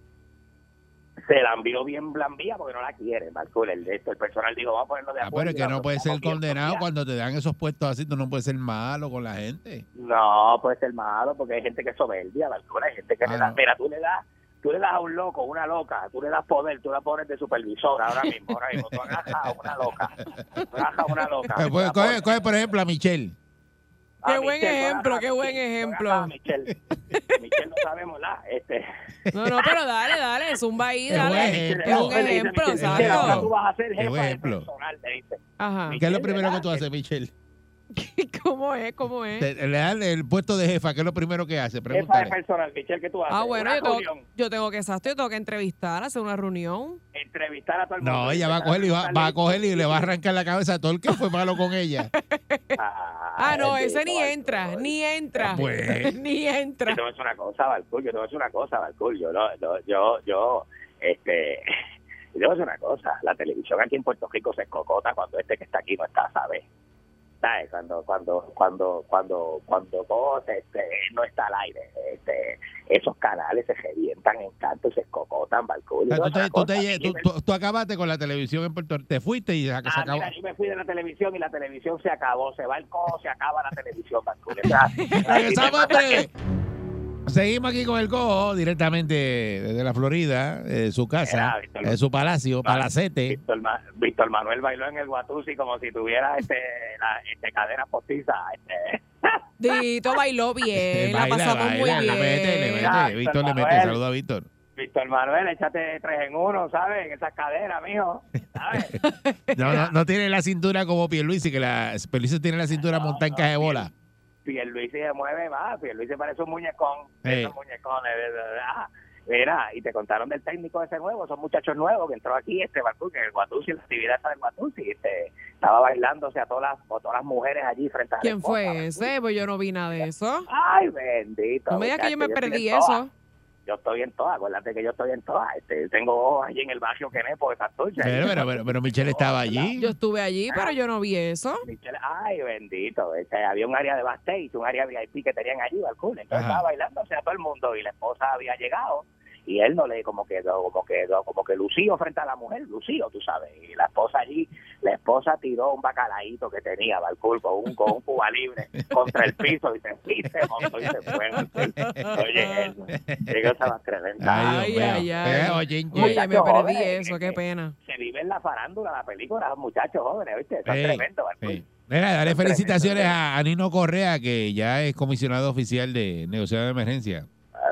Se la envió bien blambía porque no la quiere, Balcour. El, esto, el personal dijo, vamos a ponernos de Ah, acuerdo. pero es que no puede ser condenado cuando te dan esos puestos así. Tú no puedes ser malo con la gente. No, puede ser malo porque hay gente que es soberbia, Balcour. Hay gente que Ah, le da, no. mira, tú le das tú le das a un loco, una loca, tú le das poder, tú la pones de supervisor ahora mismo, ahora mismo, tú agarras a una loca, tú agarras a una loca. *laughs* Pues, la coge, coge, por ejemplo, a Michelle. Qué a buen Michelle, ejemplo, qué a buen ejemplo. Michelle. Michelle no sabemos nada, este. No, no, pero dale, dale, zumba ahí, Qué dale. buen Es ejemplo. un ejemplo, exacto. tú vas a ser jefa buen de ejemplo. personal, te dice. Ajá. ¿Qué es lo primero que tú haces, Michelle? *laughs* ¿Cómo es? ¿Cómo es? Te- Le dan el puesto de jefa, ¿qué es lo primero que hace? Jefa de personal, Michelle, ¿qué tú haces? Ah, bueno, yo tengo, reunión, yo tengo que, exacto, yo tengo que entrevistar, hacer una reunión. entrevistar a todo el mundo. No, ella va a coger y va, va a coger y le va a arrancar la cabeza a todo el que fue malo con ella. *laughs* Ah, no, ese ni entra, ni entra. Pues. *laughs* ni entra. Yo te voy a decir una cosa, Balcul, yo te voy a decir una cosa, Balcul, yo, no- no- yo, yo, este, yo te voy a decir una cosa, la televisión aquí en Puerto Rico se escocota cuando este que está aquí no está, ¿sabes? ¿Sabes? Cuando, cuando, cuando, cuando, cuando vos, este, no está al aire, este, esos canales se revientan en canto y se escocotan, Balcul. O sea, tú, acabaste con la televisión en Puerto Rico. Te fuiste y se, se Ah, acabó. mira, yo me fui de la televisión y la televisión se acabó, se va el cojo, se acaba la televisión, Balcul. Eso es así. Regresamos en breve. Seguimos aquí con el cojo directamente desde la Florida, de su casa, Víctor. de su palacio, palacete. Víctor, Ma- Víctor Manuel bailó en el Guatusi como si tuviera este, la, este cadera postiza. Este. *laughs* Dito bailó bien, la Baila, pasamos baila, muy le bien. mete, le. Víctor le mete. Saluda a Víctor. Víctor Manuel, échate tres en uno, ¿sabes? En esas caderas, mijo. ¿Sabes? *laughs* No, no, no tiene la cintura como Pierluisi, que la Pierluisi tiene la cintura montada en caja de bola. Pierluisi se mueve más, Pierluisi parece un muñecón. Sí. Esos muñecones, de verdad. Mira, y te contaron del técnico ese nuevo, son muchachos nuevos que entró aquí, este que el Guatusi, la actividad está del Guatusi, este, estaba bailándose a todas las, a todas las mujeres allí frente a la ¿Quién esposa. fue ese? Pues yo no vi nada de eso. Ay, bendito. No me digas que yo me perdí todas. Yo estoy en todas, acuérdate que yo estoy en todas. Este, tengo ojos allí en el barrio Kenepo de Santurce. Pero, pero, pero, pero Michelle estaba allí. Yo estuve allí, pero yo no vi eso. Michelle, ay, bendito. este, había un área de backstage, un área VIP que tenían allí, balcón. Entonces Ajá. estaba bailándose a todo el mundo y la esposa había llegado y él no le como quedó, como quedó, como que lucido frente a la mujer, lucido, tú sabes. Y la esposa allí, la esposa tiró un bacalaíto que tenía, balcón, con un, con un cuba libre contra el piso y se, y se montó y se fue. Oye, eso, cosa más tremenda. Ay, ay, ay. Eh, oye, Oye, me perdí jóvenes, eso, qué pena. Se vive en la farándula, la película, los muchachos jóvenes, ¿viste? Eso es Ey, tremendo, balcón. ey. Mira, dale felicitaciones a, a Nino Correa, que ya es comisionado oficial de negociación de emergencia.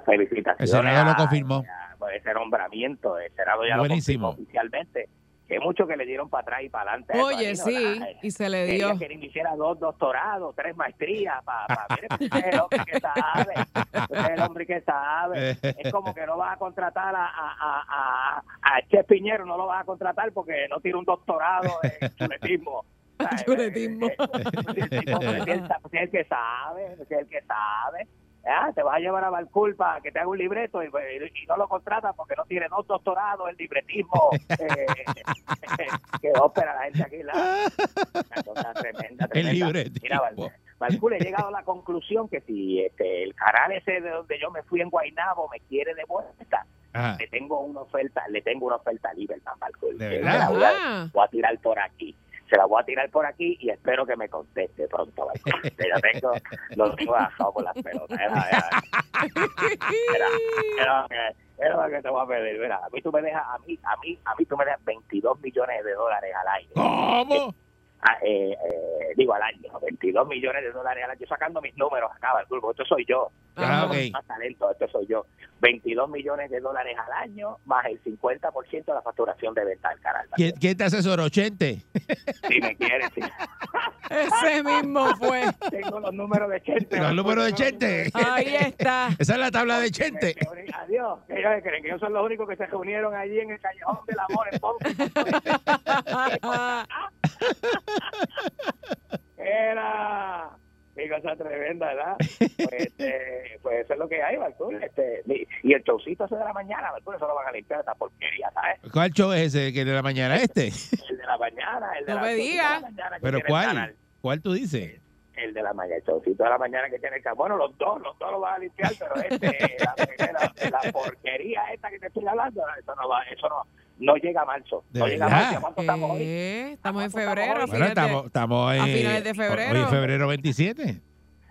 Felicitaciones. El Senado lo confirmó. a- por ese nombramiento. El Senado ya Buenísimo. lo confirmó oficialmente. Que mucho que le dieron para atrás y para adelante. Oye, eso, sí, y se le Quería dio. que él hiciera dos doctorados, tres maestrías. Pa, pa, mire, pues, *laughs* usted es el hombre que sabe. Usted es el hombre que sabe. Es como que no vas a contratar a, a, a, a, a Che Piñero, no lo vas a contratar porque no tiene un doctorado en *laughs* chuletismo. Chuletismo. *laughs* Es el que sabe, es el que sabe. Ah, te vas a llevar a Balcour para que te haga un libreto y, y no lo contratas porque no tiene dos doctorados en libretismo. *laughs* Eh, *laughs* que ópera la gente aquí. La, una cosa tremenda, El tremenda. libretismo. Mira, Val- he llegado a la conclusión que si este, el canal ese de donde yo me fui en Guaynabo me quiere de vuelta, Ajá. le tengo una oferta, le tengo una oferta libre. ¿De verdad? la voy a- Ah. voy a tirar por aquí. Se la voy a tirar por aquí y espero que me conteste pronto. Yo tengo los tengo bajados por las pelotas. Era, era, lo que- te voy a pedir. Mira, a mí tú me dejas, a mí, a mí, a mí tú me dejas 22 millones de dólares al año. ¿Cómo? Ah, eh, eh, digo al año, 22 millones de dólares al año, sacando mis números acá, Balcour, porque esto soy yo. Ah, no más talento, esto soy yo. 22 millones de dólares al año, más el 50% de la facturación de venta del canal. ¿Quién, quién te asesoró? ¿Chente? Si me quieres, sí. *laughs* Ese mismo fue. Tengo los números de Chente. Los números de Chente. Ahí está. Esa es la tabla de Chente. Adiós. Ellos creen que ellos son los únicos que se reunieron allí en el Callejón del Amor en Ponce. *laughs* Era. Qué cosa tremenda, ¿verdad? Pues, este, pues eso es lo que hay, Balcour. Este, y- el showcito ese de la mañana, Balcour, eso lo van a limpiar esa porquería, ¿sabes? ¿Cuál show es ese que de la mañana este? El de la mañana, el de No la me de la mañana que ¿Pero tiene el canal. cuál? ¿Cuál tú dices? El de la mañana, el showcito de la mañana que tiene el canal. Bueno, los dos, los dos lo van a limpiar, pero este, la, *laughs* la- la porquería esta que te estoy hablando, eso no va, eso no, no llega a marzo. ¿De no llega a verdad? marzo. ¿Cuánto estamos hoy? ¿Qué? Estamos en febrero. a Bueno, estamos, estamos en, a finales de febrero. Hoy es febrero 27.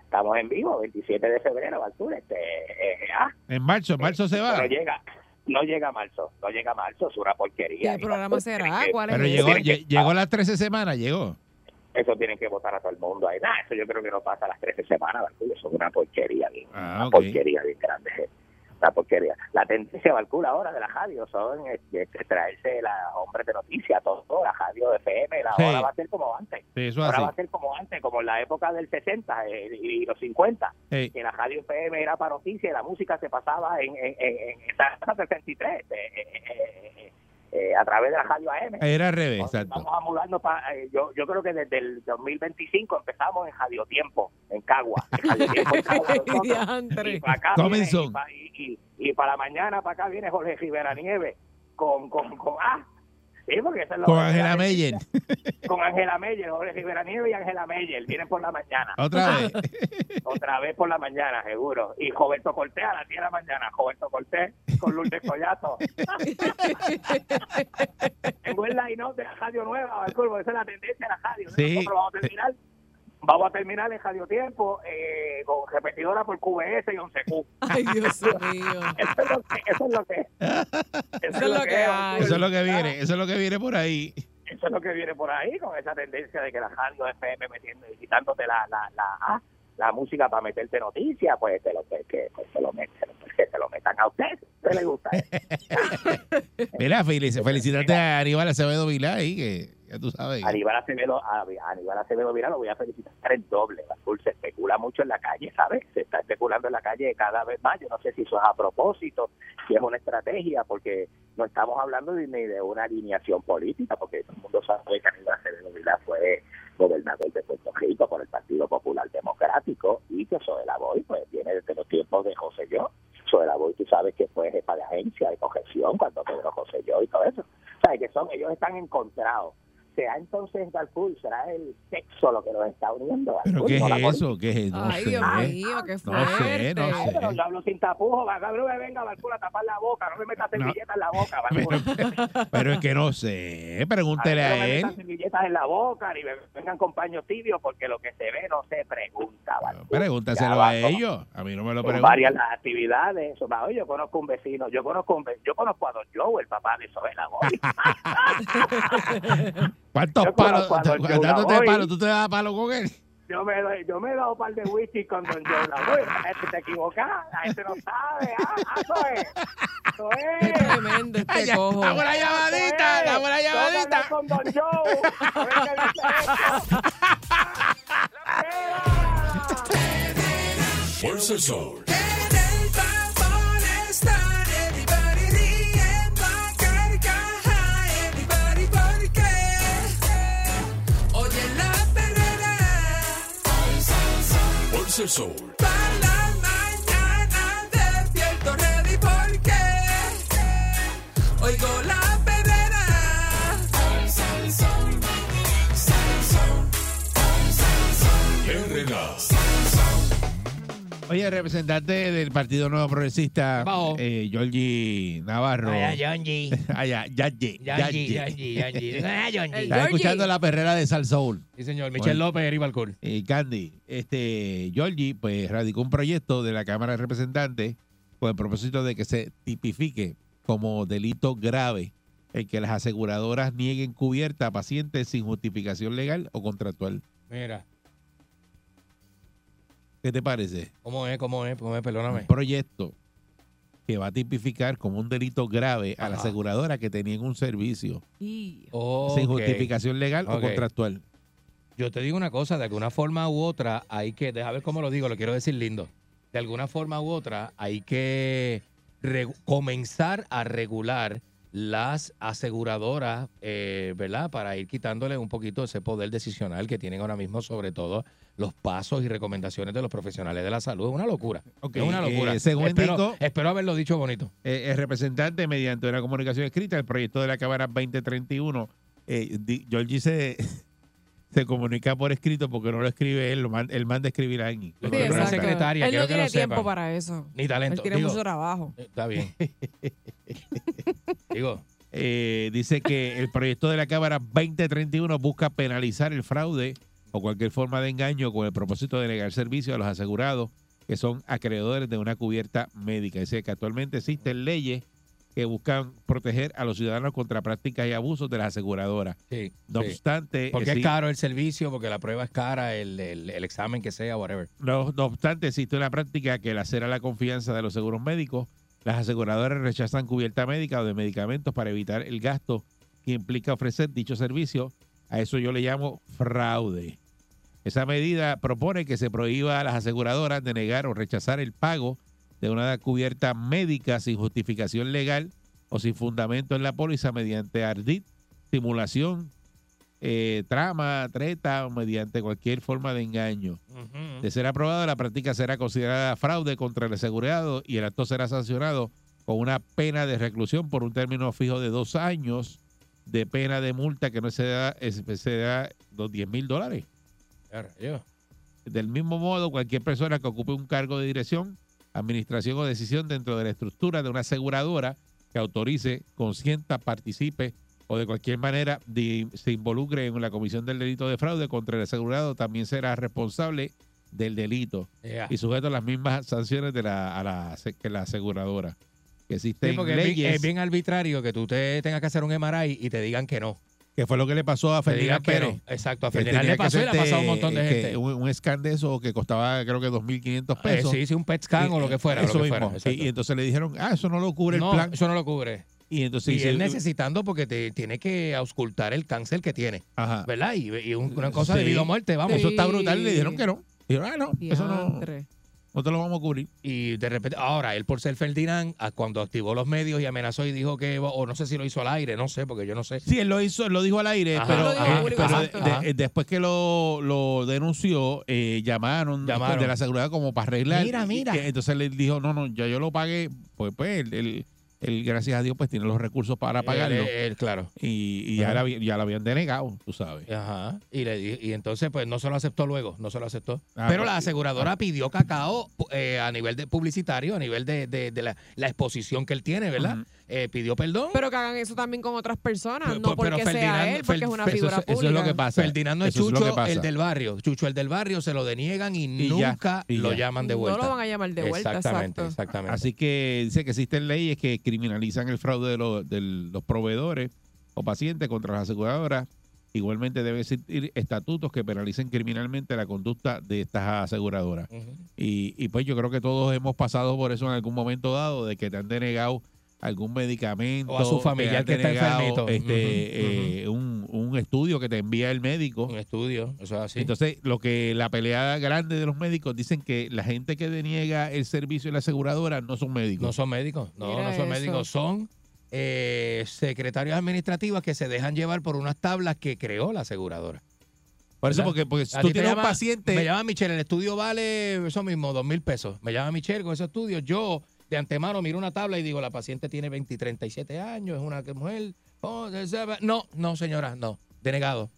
Estamos en vivo, 27 de febrero, Baltur. Este, eh, ah, En marzo, en marzo se va. no llega, no llega a marzo, no llega a marzo, es una porquería. ¿Qué programa será? ¿Cuál Pero es llegó, ese? lle- llegó las 13 semanas, llegó. Eso tienen que votar a todo el mundo ahí. Nah, eso yo creo que no pasa a las 13 semanas, Baltur. Eso es una porquería, bien, Ah, una ok. porquería bien grande. Eh. Una porquería. La tendencia, Baltur, ahora de la radio son este, este, traerse las hombres de noticias, todo, todo, la radio de FM, la Sí. hora va a ser como antes. Sí, eso Ahora así. va a ser como antes, como en la época del 60 eh, y los 50, Sí. que la radio FM era para noticias y la música se pasaba en, en, en, en esa 63, eh, eh, eh, eh, a través de la radio AM. Era al revés, exacto. Vamos a mudarnos para. yo, yo creo que desde el 2025 empezamos en Radio Tiempo, en Cagua. En Radio Tiempo, en Cagua, *laughs* y para acá viene- y, pa- y, y- y para la mañana para acá viene Jorge Rivera Nieves con, con, con ah, sí, porque eso es lo Con Angela Meyer. con Angela Meyer, Jorge Rivera Nieves y Angela Meyer, vienen por la mañana. Otra vez. Otra vez por la mañana, seguro. Y Roberto Cortés a las 10 de la mañana. Roberto Cortés con Lourdes Collazo. *laughs* Tengo el line-up de la radio nueva, Balcurbo. Esa es la tendencia de la radio. Sí. Nosotros vamos a terminar. Vamos a terminar en Radio Tiempo eh, con repetidora por QBS y 11Q. *laughs* Ay, Dios mío. Eso es lo que, eso es lo que, Eso es lo que hay. Eso es lo que viene, eso es lo que viene por ahí. eso es lo que viene por ahí con esa tendencia de que la radio FM metiendo y quitándote la la, la, ah, la música para meterte noticias pues te lo que, que pues, se lo meten pues, que se lo metan a usted ¿Qué le gusta *laughs* Mira, felic- felicitarte a Aníbal Acevedo Vilá ahí, que ya tú sabes. Aníbal Acevedo, a, Aníbal Acevedo Vila lo voy a felicitar el doble. Azul se especula mucho en la calle, ¿sabes? Se está especulando en la calle cada vez más. Yo no sé si eso es a propósito, si es una estrategia, porque no estamos hablando ni de una alineación política, porque todo el mundo sabe que Aníbal Acevedo Vila fue gobernador de Puerto Rico por el Partido Popular Democrático y que eso de la pues viene desde los tiempos de José Yo. Sobre la voz, tú sabes que fue jefa de agencia de cojeción cuando Pedro José Yo y todo eso. O que son, ellos están encontrados. ¿Será entonces, Darfur, será el sexo lo que nos está uniendo? ¿Pero Darfur? qué No la es eso? ¿Qué es? No Ay, sé. Dios mío, qué No sé, fuerte. no Ay, pero sé. yo hablo sin tapujos, no me venga, Barcul, a tapar la boca, no me metas No. servilletas en la boca, Barcul. Pero es que no sé. Pregúntele A ver, no a me él. metan servilletas en la boca, ni me vengan con paños tibios, porque lo que se ve no se pregunta, Barcul. Pregúntaselo a no. ellos. A mí no me lo Son preguntan. varias las actividades. Eso, va, oye, yo conozco un vecino, yo conozco un ve- yo conozco a Don Joe, el papá de Isabela Boy. *laughs* ¿Cuántos Yo palos? Dándote Lavoy. palo, ¿tú te das palo con él? Yo me, doy- yo me he dado un par de whisky con Don Joe Lavoy. La gente te equivoca, la gente no sabe. Ah, ah, eso es. Eso es. *laughs* Tremendo este Ya, cojo. dame una llamadita, dame una llamadita. con Don Joe. A ver qué dice esto. Fuerza el sol. Fuerza el Oye, representante del Partido Nuevo Progresista, eh, Georgie Navarro. Allá, Yonji. Allá. Ah, Yonji. El Está Georgie. escuchando la perrera de Sal Soul. Sí, señor. Michelle. López, Eri Balcour. Y Candy, este, Georgie, pues radicó un proyecto de la Cámara de Representantes con el propósito de que se tipifique como delito grave el que las aseguradoras nieguen cubierta a pacientes sin justificación legal o contractual. Mira, ¿Qué te parece? ¿cómo es? ¿Cómo es? ¿Cómo es? Perdóname. Un proyecto que va a tipificar como un delito grave a la aseguradora que tenían un servicio Y- sin justificación legal o contractual. Yo te digo una cosa, de alguna forma u otra hay que, deja ver cómo lo digo, lo quiero decir lindo. De alguna forma u otra hay que comenzar a regular las aseguradoras, eh, ¿verdad? Para ir quitándole un poquito ese poder decisional que tienen ahora mismo, sobre todo los pasos y recomendaciones de los profesionales de la salud. Es una locura. Es una locura. eh, según espero, indicó- espero haberlo dicho bonito. Eh, el representante, mediante una comunicación escrita, el proyecto de la Cámara 2031, eh, Georgie se, *laughs* se comunica por escrito porque no lo escribe él, lo man- él manda a escribir a alguien. Sí, secretaria, Él no que tiene lo tiempo sepan. para eso. Ni talento. Él tiene Digo, mucho trabajo. eh, Está bien. *laughs* *laughs* Digo, Eh, dice que el proyecto de la Cámara 2031 busca penalizar el fraude o cualquier forma de engaño con el propósito de negar servicio a los asegurados que son acreedores de una cubierta médica. Dice que actualmente existen leyes que buscan proteger a los ciudadanos contra prácticas y abusos de las aseguradoras. sí. No sí. obstante, Porque es sí- caro el servicio, porque la prueba es cara, el, el- el examen que sea, whatever. No, no obstante, existe una práctica que lacera la confianza de los seguros médicos. Las aseguradoras rechazan cubierta médica o de medicamentos para evitar el gasto que implica ofrecer dicho servicio. A eso yo le llamo fraude. Esa medida propone que se prohíba a las aseguradoras de negar o rechazar el pago de una cubierta médica sin justificación legal o sin fundamento en la póliza mediante ardid, simulación, eh, trama, treta o mediante cualquier forma de engaño. De ser aprobada, la práctica será considerada fraude contra el asegurado y el acto será sancionado con una pena de reclusión por un término fijo de dos años de pena de multa que no exceda, exceda los 10 mil dólares. Del mismo modo, cualquier persona que ocupe un cargo de dirección, administración o decisión dentro de la estructura de una aseguradora que autorice, consienta, participe o de cualquier manera se involucre en la comisión del delito de fraude contra el asegurado también será responsable del delito y sujeto a las mismas sanciones de la, a la, que la aseguradora. Que existen Sí, porque es bien, leyes, es bien arbitrario que tú te tengas que hacer un MRI y te digan que no. que fue lo que le pasó a Ferdinand Pérez. no. Exacto, a Ferdinand le pasó y le ha pasado a un montón de que gente. Un, un scan de eso que costaba creo que 2.500 Eh, pesos. sí, sí, un PET scan o lo que fuera. Eso lo que mismo. fuera, y entonces le dijeron, ah, eso no lo cubre no, el plan. eso no lo cubre. Y entonces y dice, él necesitando porque te tiene que auscultar el cáncer que tiene. Ajá. ¿Verdad? Y, y un- una cosa Sí. de vida o muerte, vamos. Eso está brutal. Le dijeron que no. Dijeron, ah, no, eso no. No te lo vamos a cubrir. Y de repente, ahora, él por ser Ferdinand, a- cuando activó los medios y amenazó y dijo que, o no sé si lo hizo al aire, no sé, porque yo no sé. Sí, él lo hizo, él lo dijo al aire, Ajá, pero, Lo dijo eh, pero de- de- después que lo, lo denunció, eh, llamaron, Llamaron. de la seguridad como para arreglar. Mira, mira. entonces le dijo, no, no, ya yo lo pagué. Pues, pues, el, el- él, gracias a Dios, pues tiene los recursos para pagarlo. Él- él, claro. y y ya, la, ya lo habían denegado, tú sabes. Ajá. Y, le, y entonces, pues no se lo aceptó luego, no se lo aceptó. Ah, Pero pues, la aseguradora pidió cacao eh, a nivel de publicitario, a nivel de, de- de la, la exposición que él tiene, ¿verdad? Eh, pidió perdón. Pero que hagan eso también con otras personas, Pero- no pero porque sea él, porque es una figura eso- eso es pública. lo que pasa. Ferdinando es Eso es lo que Chucho, pasa. el del barrio. Chucho, el del barrio, se lo deniegan y, Y ya, nunca y lo ya. llaman de No vuelta. lo van a llamar de vuelta, Exactamente, exacto. exactamente. Así que dice que existen leyes que criminalizan el fraude de los, de los proveedores o pacientes contra las aseguradoras. Igualmente debe existir estatutos que penalicen criminalmente la conducta de estas aseguradoras. y, y pues yo creo que todos hemos pasado por eso en algún momento dado, de que te han denegado algún medicamento. O a su familiar han que está denegado, enfermito. Este, eh, un, un estudio que te envía el médico. Un estudio, eso es así. Entonces, lo que la pelea grande de los médicos dicen que la gente que deniega el servicio de la aseguradora no son médicos. No son médicos, no, Mira no son eso. médicos, son eh, secretarios administrativos que se dejan llevar por unas tablas que creó la aseguradora. Por eso, porque, porque tú tienes un paciente. Me llama Michelle, el estudio vale eso mismo, dos mil pesos. Me llama Michelle con ese estudio. Yo, de antemano, miro una tabla y digo, la paciente tiene 20 y 37 años, es una mujer. oh, no, no, señora, no, denegado.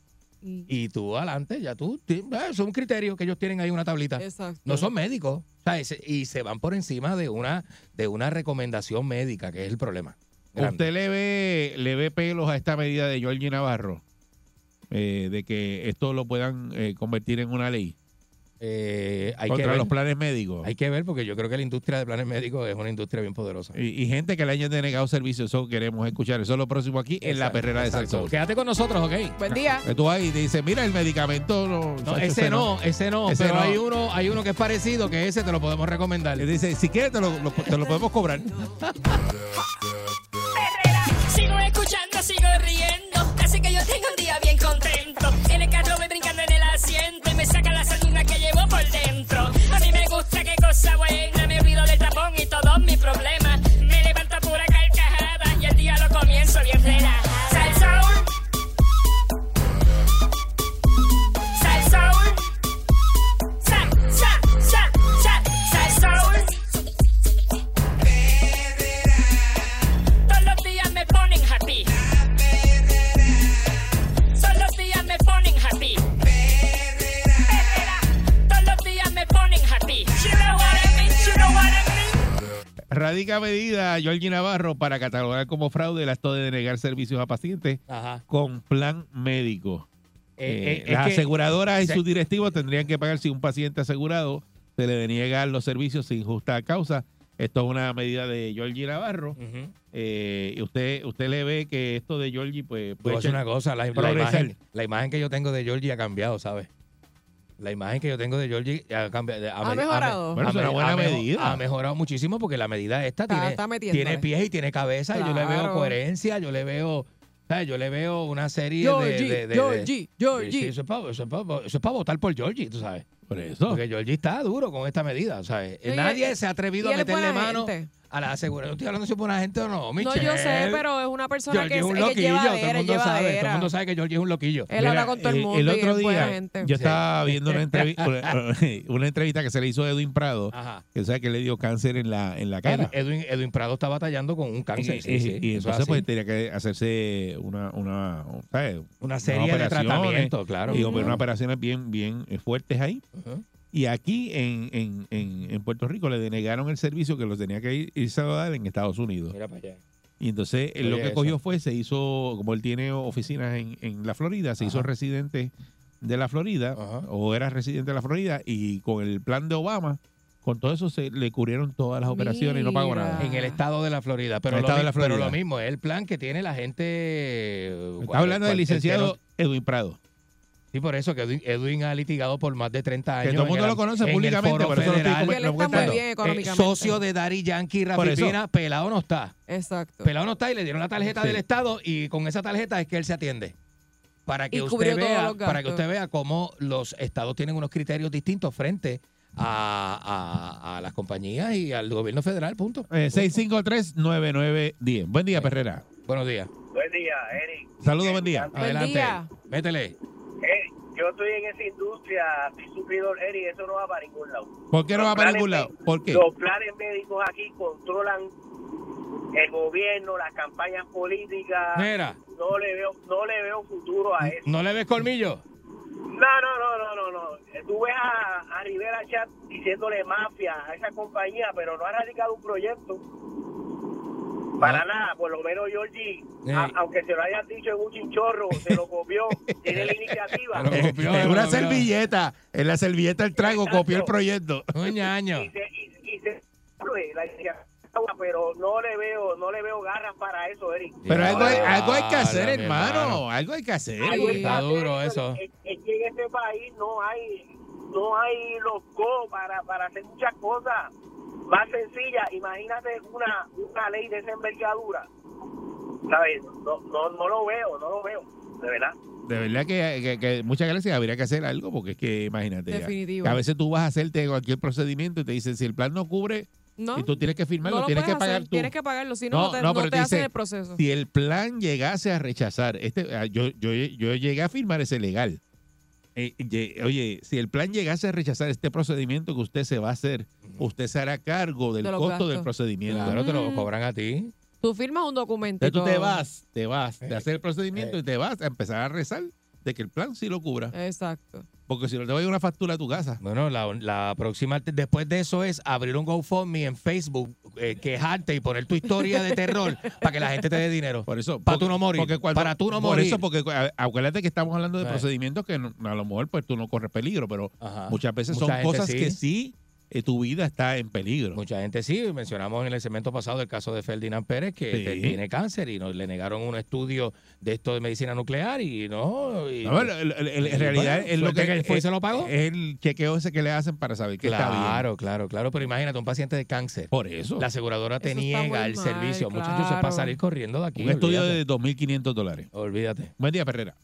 Y tú adelante, ya tú, eso es un criterio que ellos tienen ahí una tablita. Exacto. No son médicos, ¿sabes? Y se van por encima de una, de una recomendación médica, que es el problema. grande. ¿Usted le ve, le ve pelos a esta medida de Georgie Navarro? Eh, de que esto lo puedan eh, convertir en una ley Eh, hay que ver. los planes médicos. Hay que ver, porque yo creo que la industria de planes médicos es una industria bien poderosa. Y, y gente que le hayan denegado servicios, eso queremos escuchar. Eso es lo próximo aquí en la Exacto, perrera de. Salsón. Quédate con nosotros, ¿ok? Buen día. Que tú ahí te dices, mira, el medicamento no. No, ese no, ese no, Ese pero no. hay uno, hay uno que es parecido, que ese te lo podemos recomendar. Le dice, si quieres te lo, lo- te lo podemos cobrar. Sigo escuchando, sigo riendo. Así que yo tengo un día bien contento. Todos Radica medida Georgie Navarro para catalogar como fraude el acto de denegar servicios a pacientes Ajá. con plan médico. Eh, Eh, eh, las que- aseguradoras y se- sus directivos tendrían que pagar si un paciente asegurado se le deniegan los servicios sin justa causa. Esto es una medida de Georgie Navarro. Eh, y usted usted le ve que esto de Georgie, pues. Decir una cosa, la, imagen, la imagen que yo tengo de Georgie ha cambiado, ¿sabes? La imagen que yo tengo de Georgie ha cambiado. ¿Ha mejorado? Bueno, es una buena mejo- medida. Ha mejorado muchísimo porque la medida esta Está- tiene, está tiene pies y tiene cabeza. y Yo le veo coherencia, yo le veo, ¿sabes? yo le veo una serie de- Georgie, de, de- de- Georgie, Georgie. Sí, eso es para eso es pa- eso es pa votar por Georgie, tú sabes. Por eso. Porque Georgie está duro con esta medida, ¿sabes? Sí, Nadie y- se ha atrevido a meterle mano gente. A la aseguradora. No estoy hablando si es buena gente o no, No, Michelle. yo sé, pero es una persona Georgie que es es, un loquillo, todo el mundo sabe, todo el llevadera. mundo sabe que Georgie es un loquillo. Él habla con todo el eh, mundo el otro día, gente. yo Sí. estaba viendo una, entrevi- *laughs* *laughs* una, entrevista que se le hizo a Edwin Prado, Ajá. que sabe que le dio cáncer en la, en la cara. Edwin, Edwin Prado está batallando con un cáncer. Y- sí, y, sí, y entonces pues tenía que hacerse una una, ¿sabes? Una serie de tratamientos, claro. y Ujú. unas operaciones bien bien eh, fuertes ahí. Y aquí en, en, en, en Puerto Rico le denegaron el servicio que los tenía que ir, irse a dar en Estados Unidos Mira para allá. y entonces él lo Oye, que eso. cogió fue se hizo como él tiene oficinas en, en la Florida se hizo residente de la Florida Ajá. o era residente de la Florida y con el plan de Obama con todo eso se le cubrieron todas las operaciones y no pagó nada En el estado de la Florida. Pero, el lo, mi- la Florida. pero lo mismo, es el plan que tiene la gente. eh, está hablando del licenciado que Edwin Prado Sí, por eso que Edwin, Edwin ha litigado por más de 30 años. que todo el mundo lo conoce públicamente por eso lo estoy federal. Que él está muy bien Eh, económicamente. socio de Dari Yankee y Por Rafi eso. Pina, pelado no está. Exacto. Pelado no está y le dieron la tarjeta Sí. del Estado y con esa tarjeta es que él se atiende. Para que Y usted vea, para que usted vea cómo los estados tienen unos criterios distintos frente a, a- a las compañías y al gobierno federal, punto. Eh, 653-9910. Buen día, Perrera. Buenos días. Buen día, Eric. Saludos, buen día. Buen Adelante. día. Métele. Yo estoy en esa industria, estoy suplidor, Eric, eso no va para ningún lado. ¿Por qué no Los va para ningún lado? ¿Por qué? Los planes médicos aquí controlan el gobierno, las campañas políticas, Mira. no le veo, no le veo futuro a eso. ¿No le ves colmillo? No, no, no, no, no, no. Tú ves a, a Rivera Chat diciéndole mafia a esa compañía, pero no ha radicado un proyecto. Para nada, por lo menos Georgie, a- Sí. aunque se lo hayan dicho en un chinchorro, se lo copió, *laughs* tiene la iniciativa. en una servilleta, en la servilleta el trago copió el proyecto. *laughs* Un año. y se, y, y se la iniciativa, pero no le veo, no le veo garras para eso, Eric. Pero algo hay, algo hay que Ah, hacer, hermano. hermano. Algo hay que hacer. Algo Está hacer, duro eso. Es, es que en este país no hay, no hay los go para, para hacer muchas cosas más sencillas. Imagínate una, una ley de esa envergadura. ¿Sabes? No, no, no lo veo, no lo veo, de verdad. De verdad que, que- que muchas gracias. Habría que hacer algo porque es que imagínate. ya, Definitivo. que a veces tú vas a hacerte cualquier procedimiento y te dicen si el plan no cubre No. y tú tienes que firmarlo, No tienes que pagar hacer, tú. Tienes que pagarlo, si no, no, te, no, no pero te te hacen dice, el proceso. Si el plan llegase a rechazar, este, ah, yo, yo, yo llegué a firmar ese legal. Eh, oye, si el plan llegase a rechazar este procedimiento que usted se va a hacer, usted se hará cargo del costo del procedimiento. Claro, te lo Mm. cobran a ti. Tú firmas un documento. Entonces tú te vas, te vas de hacer el procedimiento y te vas a empezar a rezar de que el plan sí lo cubra. Exacto. Porque si no te va a ir una factura a tu casa. Bueno, la, la próxima, después de eso es abrir un GoFundMe en Facebook, eh, quejarte y poner tu historia de terror *laughs* para que la gente te dé dinero. Por eso, Para tú no morir. porque cuando- para tú no por morir. eso, porque acuérdate que estamos hablando de procedimientos que no- a lo mejor pues tú no corres peligro, pero Ajá. muchas veces Mucha son cosas sí. que sí eh, tu vida está en peligro. Mucha gente sí, mencionamos en el segmento pasado el caso de Ferdinand Pérez que Sí. tiene cáncer y no, le negaron un estudio de esto de medicina nuclear y no. y- No, bueno, el- el- el- y en realidad bueno, es lo que, él fue se lo pagó. es el chequeo ese que le hacen para saber que está bien. Claro, claro, claro, claro. Pero imagínate, un paciente de cáncer. Por eso. La aseguradora te Eso niega el mal, servicio. Muchachos, eso es para claro. salir corriendo de aquí. Un estudio de 2.500 dólares. Olvídate. Buen día, Perrera.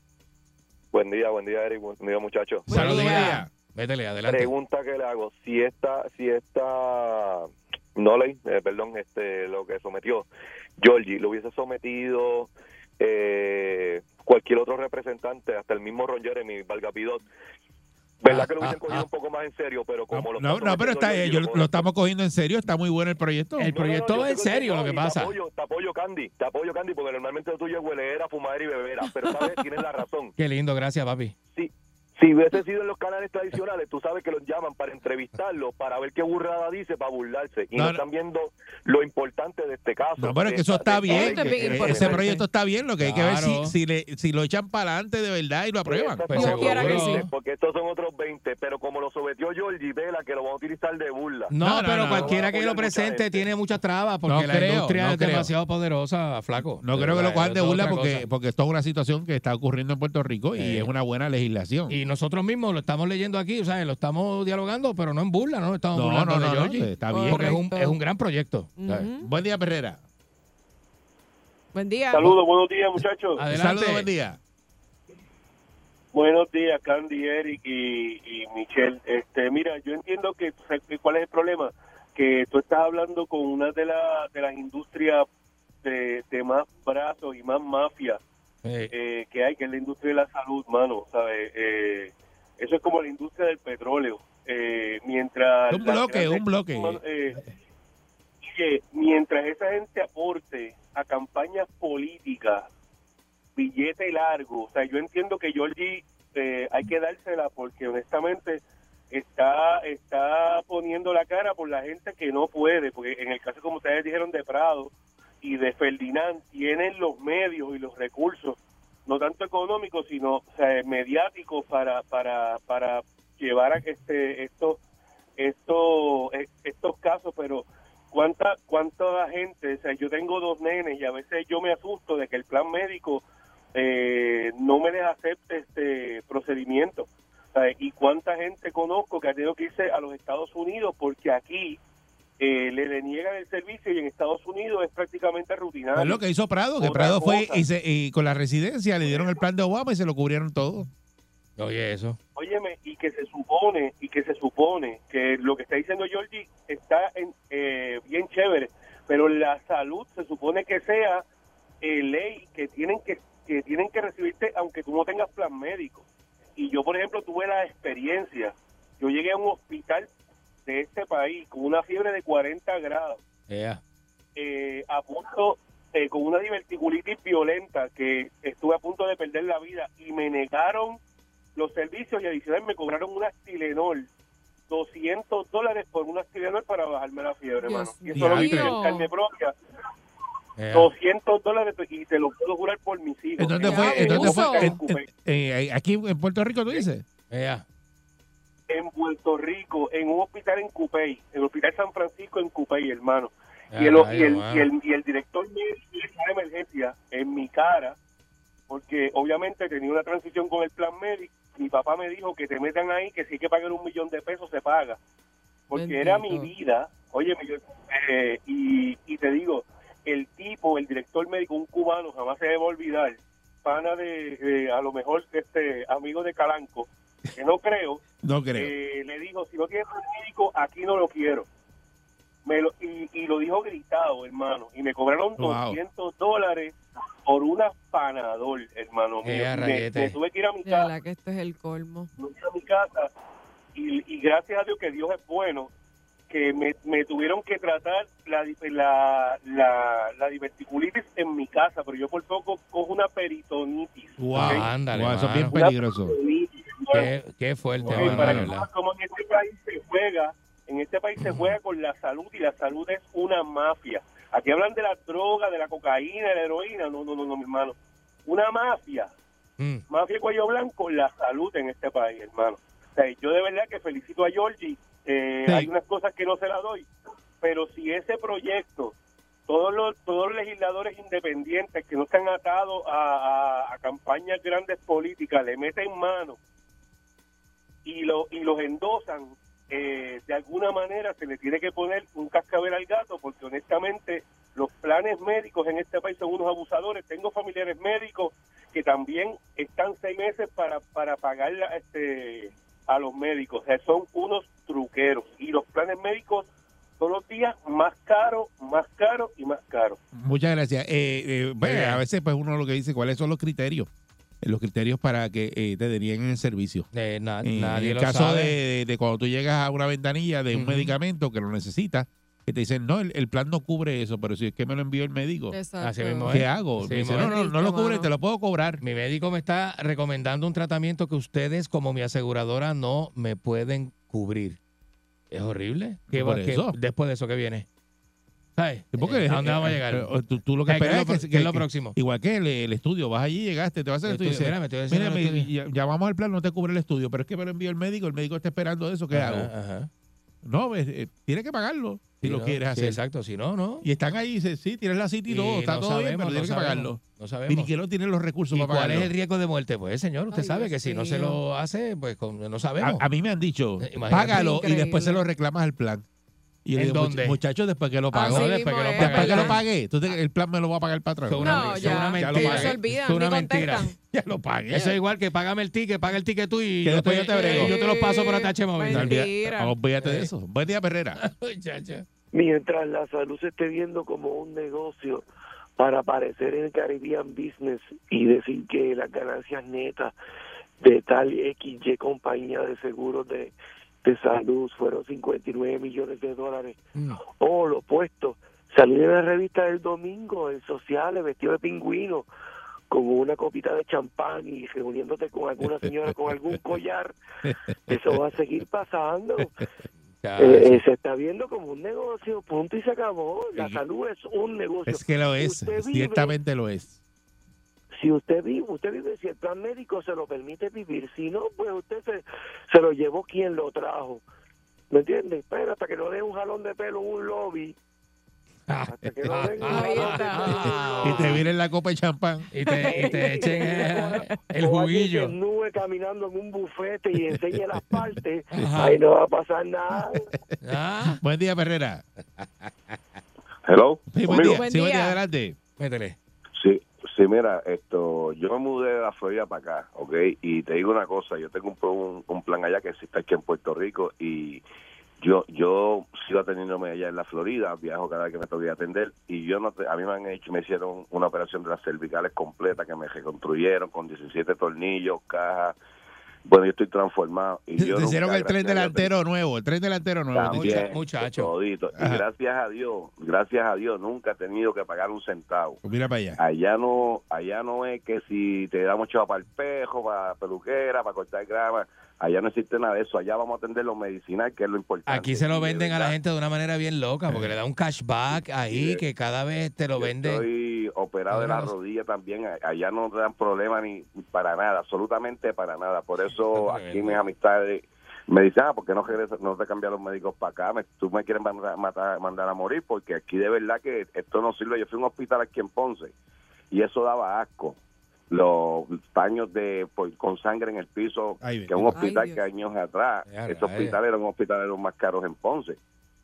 Buen día, buen día, Eric. Buen día, muchachos. Saludos, Métele, adelante. Pregunta que le hago. Si esta, si esta Noley, eh, perdón, este, lo que sometió Georgie, lo hubiese sometido eh, cualquier otro representante, hasta el mismo Ron Jeremy, Valga Pidot, ¿verdad que lo hubiesen cogido un poco más en serio? Pero como lo No, está no, pero está, yo- lo lo, estamos cogiendo en serio, está muy bueno el proyecto. El proyecto va en serio, lo que pasa. Te apoyo, te apoyo, Candy, te apoyo, Candy, porque normalmente lo tuyo es huelera, fumadera y bebera, pero sabes, tienes la razón. Qué lindo, gracias, papi. Si, si hubiese sido en los canales tradicionales, tú sabes que los llaman para entrevistarlo, para ver qué burrada dice, para burlarse. Y No, están viendo lo importante de este caso. No, pero es que eso está bien. Que- ese proyecto está bien. Lo que hay que ver si, si, le, si lo echan para adelante de verdad y lo aprueban. Pues son seguro. otros Quiera que 20, sí. Porque estos son otros 20, pero como lo sometió Georgie Vela, que lo van a utilizar de burla. No, pero no. cualquiera No que lo presente gente. tiene muchas trabas porque No la creo, industria no es creo. demasiado poderosa, flaco. No creo que lo cojan de burla porque, porque esto es una situación que está ocurriendo en Puerto Rico y es una buena legislación. Y nosotros mismos lo estamos leyendo aquí, o sea, lo estamos dialogando, pero no en burla, ¿no? Estamos No, burlando no, de no, está bien. Porque es un, es un gran proyecto. Buen día, Perrera. Buen día. Saludos, buenos días, muchachos. Adelante. Saludos, buen día. Buenos días, Candy, Eric y, y Michelle. Este, mira, yo entiendo que que cuál es el problema, que tú estás hablando con una de, la, de las industrias de, de más brazos y más mafia Sí. eh, que hay, que es la industria de la salud, mano, ¿sabes? Eh, eso es como la industria del petróleo. Eh, mientras Un bloque, un bloque. mano, eh, que mientras esa gente aporte a campañas políticas billete largo. O sea, yo entiendo que Georgie eh, hay que dársela porque honestamente está está poniendo la cara por la gente que no puede, porque en el caso como ustedes dijeron de Prado y de Ferdinand tienen los medios y los recursos, no tanto económicos, sino mediáticos para para para llevar a este estos estos estos casos, pero cuánta cuánta gente, o sea, yo tengo dos nenes y a veces yo me asusto de que el plan médico eh, no me les acepte este procedimiento. Y cuánta gente conozco que ha tenido que irse a los Estados Unidos porque aquí eh, le deniegan el servicio y en Estados Unidos es prácticamente rutinario. Es lo que hizo Prado, que Otra Prado fue cosa. y, se- y con la residencia le dieron el plan de Obama y se lo cubrieron todo. Oye, eso. Óyeme, y que se supone, y que se supone que lo que está diciendo Georgie está en, eh, bien chévere, pero la salud se supone que sea eh, ley que tienen que, que tienen que recibirte aunque tú no tengas plan médico. Y yo, por ejemplo, tuve la experiencia, yo llegué a un hospital de este país con una fiebre de 40 grados Yeah. eh, a punto, eh, con una diverticulitis violenta, que estuve a punto de perder la vida y me negaron los servicios y adicional me cobraron un Astilenol. 200 dólares por un Astilenol para bajarme la fiebre, hermano. Y eso lo hice en carne propia. Eh. 200 dólares y te lo puedo jurar por mis hijos. ¿En dónde fue? ¿En dónde fue? en En- Cupey. en- aquí en Puerto Rico, tú dices. En Puerto Rico, en un hospital en Cupey, en el Hospital San Francisco en Cupey, hermano. Ya, y, el, y, el, y, el, y el director médico de emergencia en mi cara, porque obviamente tenía una transición con el plan médico, mi papá me dijo que te metan ahí, que si hay que pagar un millón de pesos se paga. Porque era mi vida, oye, eh, y, y te digo, el tipo, el director médico, un cubano, jamás se debe olvidar, pana de, de, a lo mejor, este amigo de Calanco, que no creo, No creo. eh, le dijo, si no tienes un médico, aquí no lo quiero. Me lo, y, y lo dijo gritado, hermano. Y me cobraron Wow. 200 dólares por una panador, hermano. Eh, Me, a me- tuve que ir a mi casa, verdad que esto es el colmo. me a mi casa y, y gracias a Dios que Dios es bueno, que me, me tuvieron que tratar la, la, la, la diverticulitis en mi casa, pero yo por poco cojo una peritonitis. Wow. ándale, Wow, eso es bien peligroso. Qué, qué fuerte, para que cómo en este país se juega, en este país se juega con la salud y la salud es una mafia. Aquí hablan de la droga, de la cocaína, de la heroína, no, no, no, no, mi hermano. Una mafia, Mm. mafia cuello blanco, la salud en este país, hermano. O sea, yo de verdad que felicito a Georgie, eh, Sí. hay unas cosas que no se la doy, pero si ese proyecto, todos los, todos los legisladores independientes que no están atados a, a- a campañas grandes políticas le meten mano y, lo, y los endosan, eh, de alguna manera se le tiene que poner un cascabel al gato, porque honestamente los planes médicos en este país son unos abusadores. Tengo familiares médicos que también están seis meses para, para pagar la- este, a los médicos. O sea, son unos truqueros. Y los planes médicos todos los días más caros, más caros y más caros. Muchas gracias. Eh, eh, bueno, a veces pues uno lo que dice, ¿cuáles son los criterios? Los criterios para que eh, te denieguen el servicio. Eh, na- Eh, nadie en el lo caso sabe. de, de- de cuando tú llegas a una ventanilla de un medicamento que lo necesitas, que te dicen, no, el, el plan no cubre eso, pero si es que me lo envió el médico, Exacto. Así mismo ¿qué es. hago? Así Me dice, no, no, no lo cubre, te lo puedo cobrar. Mi médico me está recomendando un tratamiento que ustedes, como mi aseguradora, no me pueden cubrir. Es horrible. ¿Qué Por va- qué- eso. después de eso, ¿qué viene? ¿Sabes? Porque, ¿A dónde eh, vamos a eh, llegar? eh, Tú, tú lo que Eh, ¿qué es esperas es que, es lo próximo? Igual que el, el estudio, vas allí, llegaste, te vas a hacer el estudio. estudio, mira, me estoy haciendo Mira, el me- estudio. ya- llamamos al plan, no te cubre el estudio, pero es que me lo envió el médico, el médico está esperando eso, ¿qué Ajá, hago? ajá. No, eh, tienes que pagarlo si lo no, quieres sí, hacer. exacto, si no, no. Y están ahí y dicen, sí, tienes la cita y Y todo, está no todo bien, sabemos, pero no tienes que pagarlo. no Y sabemos. ni que no tienen los recursos ¿Y para cuál pagarlo. es el riesgo de muerte? Pues, señor, usted Ay, sabe que Dios si no se lo hace, pues con- no sabemos. A, a mí me han dicho, imagínate. págalo y después se lo reclamas al plan. Y yo ¿En le digo, dónde? muchachos, después que lo Así pago. No, después mismo que lo es, pague. Después que lo entonces el plan me lo va a pagar para atrás. No, una, es ya. una Ya lo mentira. Pagué. olvidan, una ni mentira. contestan. *laughs* Ya lo pagué. Eso es igual que págame el ticket, paga el ticket tú y Que yo después te, yo te brego. y yo te lo paso por ATH móvil. Mentira. Olvídate, olvídate de eso. Buen día, Perrera. *laughs* Muchacho. Mientras la salud se esté viendo como un negocio para aparecer en el Caribbean Business y decir que las ganancias netas de tal XY compañía de seguros de, de salud fueron 59 millones de dólares Mm. o lo opuesto, salir en la revista del domingo en sociales vestido de pingüino con una copita de champán y reuniéndote con alguna señora con algún collar, eso va a seguir pasando. *laughs* Eh, eh, se está viendo como un negocio, punto y se acabó. La salud es un negocio. Es que lo es, ciertamente lo es. Si usted vive, usted vive, si el plan médico se lo permite vivir, si no, pues usted se, se lo llevó quien lo trajo. ¿Me entiende? Pero hasta que no dé un jalón de pelo en un lobby, hasta que no den un jalón de pelo Y te vienen la copa de champán. Y te, y te echen el juguillo. desnude caminando en un bufete y enseñe las partes, Ajá. ahí no va a pasar nada. Ah, Buen día, Perrera. Hello. Sí, buen día. Buen Sí, buen día. día, adelante. métele. Sí, mira, esto, yo me mudé de la Florida para acá, ¿ok? Y te digo una cosa, yo tengo un plan allá que existe aquí en Puerto Rico y yo yo sigo atendiéndome allá en la Florida, viajo cada vez que me toque atender y yo no te- a mí me han hecho, me hicieron una operación de las cervicales completa que me reconstruyeron con 17 tornillos, cajas, Bueno, yo estoy transformado. Y yo hicieron el tren Dios, delantero nuevo, el tren delantero nuevo. También, muchacho. todito. Y gracias a Dios, gracias a Dios, nunca he tenido que pagar un centavo. Pues mira para allá. Allá no, allá no es que si te damos chava para el pejo, para peluquera, para cortar grama, allá no existe nada de eso. Allá vamos a atender lo medicinal, que es lo importante. Aquí se lo venden a la gente de una manera bien loca porque le da un cashback ahí que cada vez te lo yo venden. Estoy operado de la rodilla también. Allá no te dan problema ni para nada, absolutamente para nada. Por eso *laughs* aquí mis amistades me dicen, ah, ¿por qué no, regresa- no te cambian los médicos para acá? Me- tú me quieres mandar, matar- mandar a morir porque aquí de verdad que esto no sirve. Yo fui a un hospital aquí en Ponce y eso daba asco. Los paños de por- con sangre en el piso, Ay, que es un hospital Ay, que años atrás, Ya, ese hospital era un hospital de los más caros en Ponce.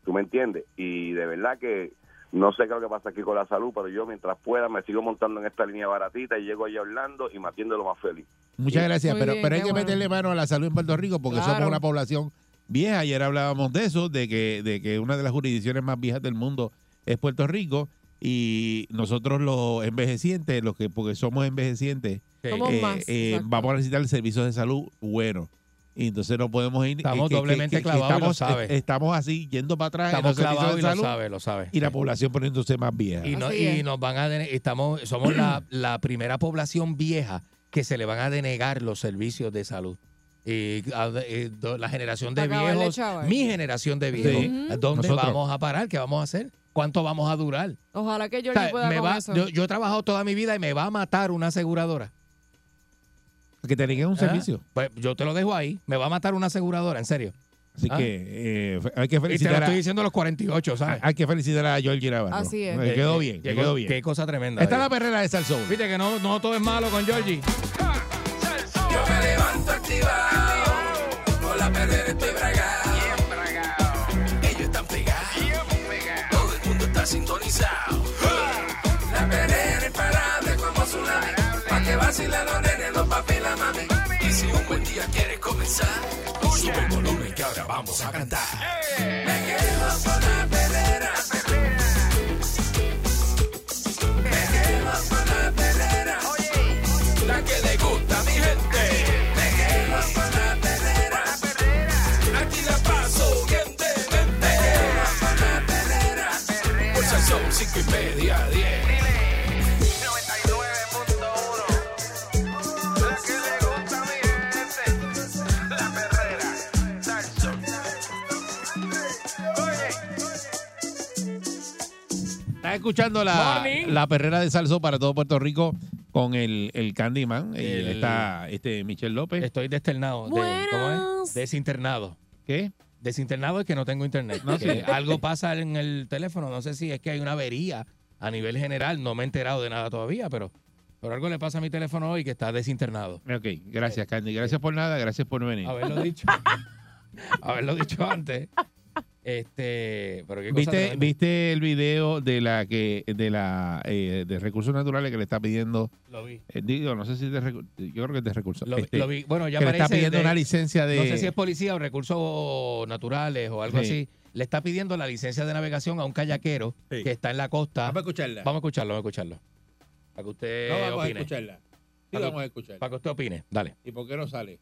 ¿Tú me entiendes? Y de verdad que no sé qué es lo que pasa aquí con la salud, pero yo mientras pueda me sigo montando en esta línea baratita y llego allá a Orlando y me atiendo lo más feliz. Muchas gracias, Muy pero, bien, pero hay que bueno. meterle mano a la salud en Puerto Rico porque Claro. somos una población vieja. Ayer hablábamos de eso, de que, de que una de las jurisdicciones más viejas del mundo es Puerto Rico y nosotros los envejecientes, los que porque somos envejecientes, eh, más, eh, vamos a necesitar servicios de salud buenos. Y entonces no podemos ir. Estamos que- que- doblemente que- que clavados y lo estamos, sabe. eh, estamos así, yendo para atrás. Estamos clavados y lo salud sabe, lo sabe. Y la población poniéndose más vieja. Y, no- y nos van a estamos somos la, *clears throat* la primera población vieja que se le van a denegar los servicios de salud. Y a- eh, do- la generación de viejos, mi generación de viejos, Sí. ¿dónde Nosotros. vamos a parar? ¿Qué vamos a hacer? ¿Cuánto vamos a durar? Ojalá que yo O sea, pueda me con va- eso. yo, yo he trabajado toda mi vida y me va a matar una aseguradora. Que te deneguen un ¿Ah? servicio. Pues yo te lo dejo ahí. Me va a matar una aseguradora, en serio. Así ¿Ah? que eh, hay que Y te lo felicitar estoy diciendo a los 48, ¿sabes? hay que felicitar a Georgie Navarro. Así es. Me quedó Qué- bien, me quedó bien. Qué cosa tremenda. Esta es la perrera de Salsoul. Viste que no, no todo es malo con Georgie. Pa' que vacilen los papi la mami. Y si un buen día quieres comenzar, sube el volumen que ahora vamos a cantar. Me quedo con la Estás escuchando la, la perrera de Salso para todo Puerto Rico con el, el Candyman. Y El- está este Michel López. Estoy desternado. De, ¿Cómo es? Desinternado. ¿Qué? Desinternado es que no tengo internet. No, Que sí. Algo pasa en el teléfono. No sé si es que hay una avería a nivel general. No me he enterado de nada todavía, pero, pero algo le pasa a mi teléfono hoy que está desinternado. Ok, gracias Candy. Gracias por nada, gracias por venir. Haberlo dicho. *laughs* haberlo dicho antes. Este, pero qué cosa ¿Viste. ¿Viste el video de la que de la eh, de recursos naturales que le está pidiendo? Lo vi. eh, digo, no sé si es de yo creo que es de recursos. Lo, este, lo vi. Bueno, ya que le está pidiendo de- una licencia de No sé si es policía o recursos naturales o algo Sí. así. Le está pidiendo la licencia de navegación a un kayaquero Sí. que está en la costa. Vamos a escucharla. Vamos a escucharlo, vamos a escucharlo. Para que usted No, vamos a escucharla. Sí, Para, vamos a escucharla. para que usted opine. Dale. ¿Y por qué no sale?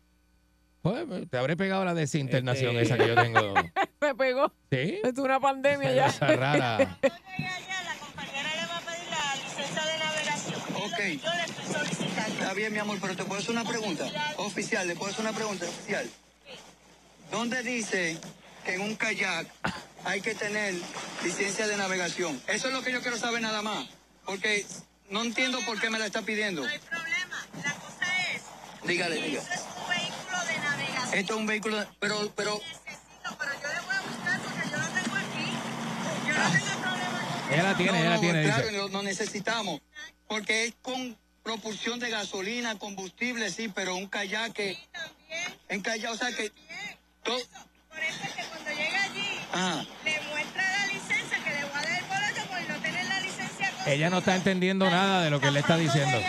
Pues te habré pegado la desinternación Este- esa que yo tengo. *laughs* Me pegó. ¿Sí? Es una pandemia ya. Esa rara. Ok. Está bien, mi amor, pero te puedo hacer una pregunta. Oficial, le puedo hacer una pregunta, oficial. ¿Dónde dice que en un kayak hay que tener licencia de navegación? Eso es lo que yo quiero saber nada más. Porque no entiendo por qué me la está pidiendo. No hay problema. La cosa es. Dígale, diga. Esto es un vehículo de navegación. Esto es un vehículo, de- pero, pero. Ella la tiene, No, ella la no, tiene, Claro, dice. no, no necesitamos. Porque es con propulsión de gasolina, combustible, sí, pero un kayak que. En kayak, o sea que. to- Por eso es que cuando llegue allí, Ajá. le muestra la licencia que le voy a dar el boleto por no tener la licencia. Ella no está entendiendo nada de lo que le está diciendo.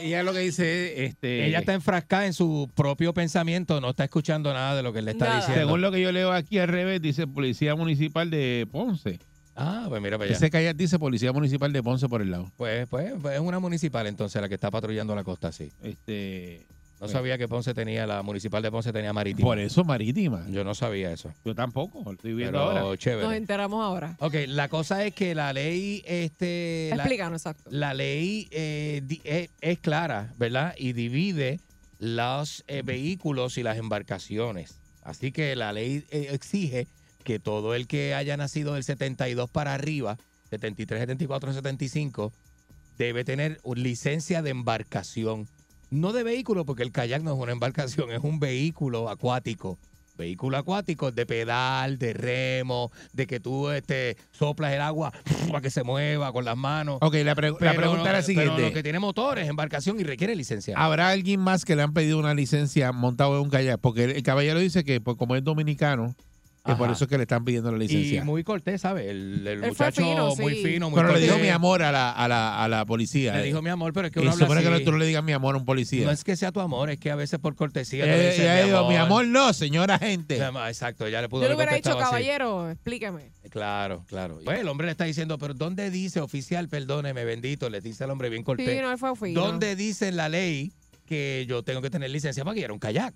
Ella lo que dice es, este Ella está enfrascada en su propio pensamiento, no está escuchando nada de lo que él le está Nada. diciendo. Según lo que yo leo aquí al revés, dice Policía Municipal de Ponce. Ah, pues mira para allá. Ese kayak dice Policía Municipal de Ponce por el lado. Pues, pues, pues es una municipal entonces la que está patrullando la costa, sí. Este, No sabía que Ponce tenía, la municipal de Ponce tenía marítima. Por eso marítima. Yo no sabía eso. Yo tampoco, lo estoy viendo Pero ahora. chévere. Nos enteramos ahora. Ok, la cosa es que la ley, este, la, Explícanos, exacto. la ley eh, di- es, es clara, ¿verdad? Y divide los eh, vehículos y las embarcaciones. Así que la ley eh, exige que todo el que haya nacido del 72 para arriba, 73, 74, 75, debe tener un- licencia de embarcación. No de vehículo, porque el kayak no es una embarcación, es un vehículo acuático. Vehículo acuático de pedal, de remo, de que tú este, soplas el agua *laughs* para que se mueva con las manos. Ok, la, pre- la pregunta no- es la siguiente. Pero lo que tiene motores, embarcación y requiere licencia. ¿Habrá alguien más que le han pedido una licencia montado en un kayak? Porque el, el caballero dice que pues, como es dominicano, que por Ajá. eso es que le están pidiendo la y licencia. muy cortés, ¿sabes? El, muchacho fino, muy sí. fino, muy Pero le dijo mi amor a la, a la, a la policía. Le eh. dijo mi amor, pero es que Y uno se habla supone que así. tú no le digas mi amor a un policía. No es que sea tu amor, es que a veces por cortesía. Eh, dices, ella dijo, mi amor no, señora gente. Exacto, ya le pudo Yo le hubiera dicho, caballero, explíqueme. Claro, claro. Pues el hombre le está diciendo, pero ¿dónde dice oficial, perdóneme, bendito? Le dice al hombre bien cortés. Sí, no, él fue fino. ¿Dónde dice en la ley que yo tengo que tener licencia para guiar un kayak?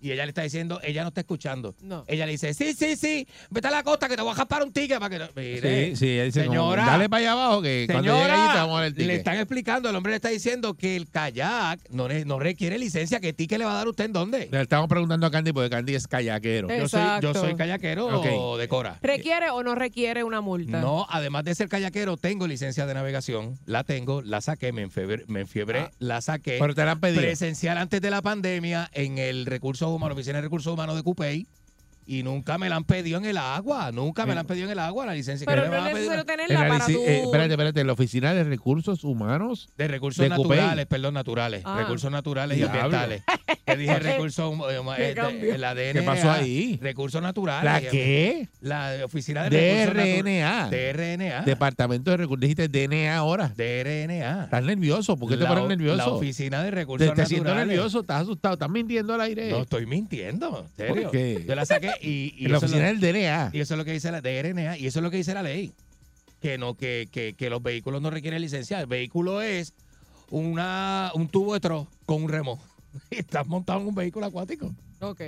Y ella le está diciendo, ella no está escuchando. No. Ella le dice, sí, sí, sí, vete a la costa que te voy a jaspar un ticket para que... no-". Mire, Sí, sí, ella dice, como, señora, dale para allá abajo que cuando llegue allí te vamos a dar el le ticket. están explicando, el hombre le está diciendo que el kayak no, no requiere licencia. ¿Qué ticket le va a dar usted en dónde? Le estamos preguntando a Candy porque Candy es kayakero. Yo soy, yo soy kayakero Ok. de Cora. ¿Requiere o no requiere una multa? No, además de ser kayaquero, tengo licencia de navegación. La tengo, la saqué, me enfiebré, me enfiebré, Ah. la saqué. Pero te la han pedido. Presencial antes de la pandemia en el Recursos Humanos, Oficina de Recursos Humanos de Cupey. Y nunca me la han pedido en el agua. Nunca me la han pedido en el agua la licencia. Pero ¿Qué no me es necesario En tenerla la para tu... eh, espérate, espérate, en la oficina de recursos humanos. De recursos de Cupey. naturales, perdón, naturales. Ah. Recursos naturales y Diablo. ambientales. Te dije *laughs* recursos, eh, Qué eh, de-. ¿Qué pasó ahí? Recursos naturales. ¿La qué? La oficina de recursos DRNA. natu- DRNA. Departamento de Recursos. Dijiste DNA ahora. DRNA. ¿Estás nervioso? ¿Por qué te pones nervioso? La oficina de recursos Te, te siento naturales. nervioso, estás asustado, estás mintiendo al aire. No estoy mintiendo, en serio. ¿Por qué? Yo la saqué y, y *laughs* en la eso es lo- oficina del DNA. y eso es lo que dice la DRNA y eso es lo que dice la ley. Que no, que, que, que los vehículos no requieren licencia. El vehículo es una, un tubo de tro con un remo. *laughs* Y estás montado en un vehículo acuático.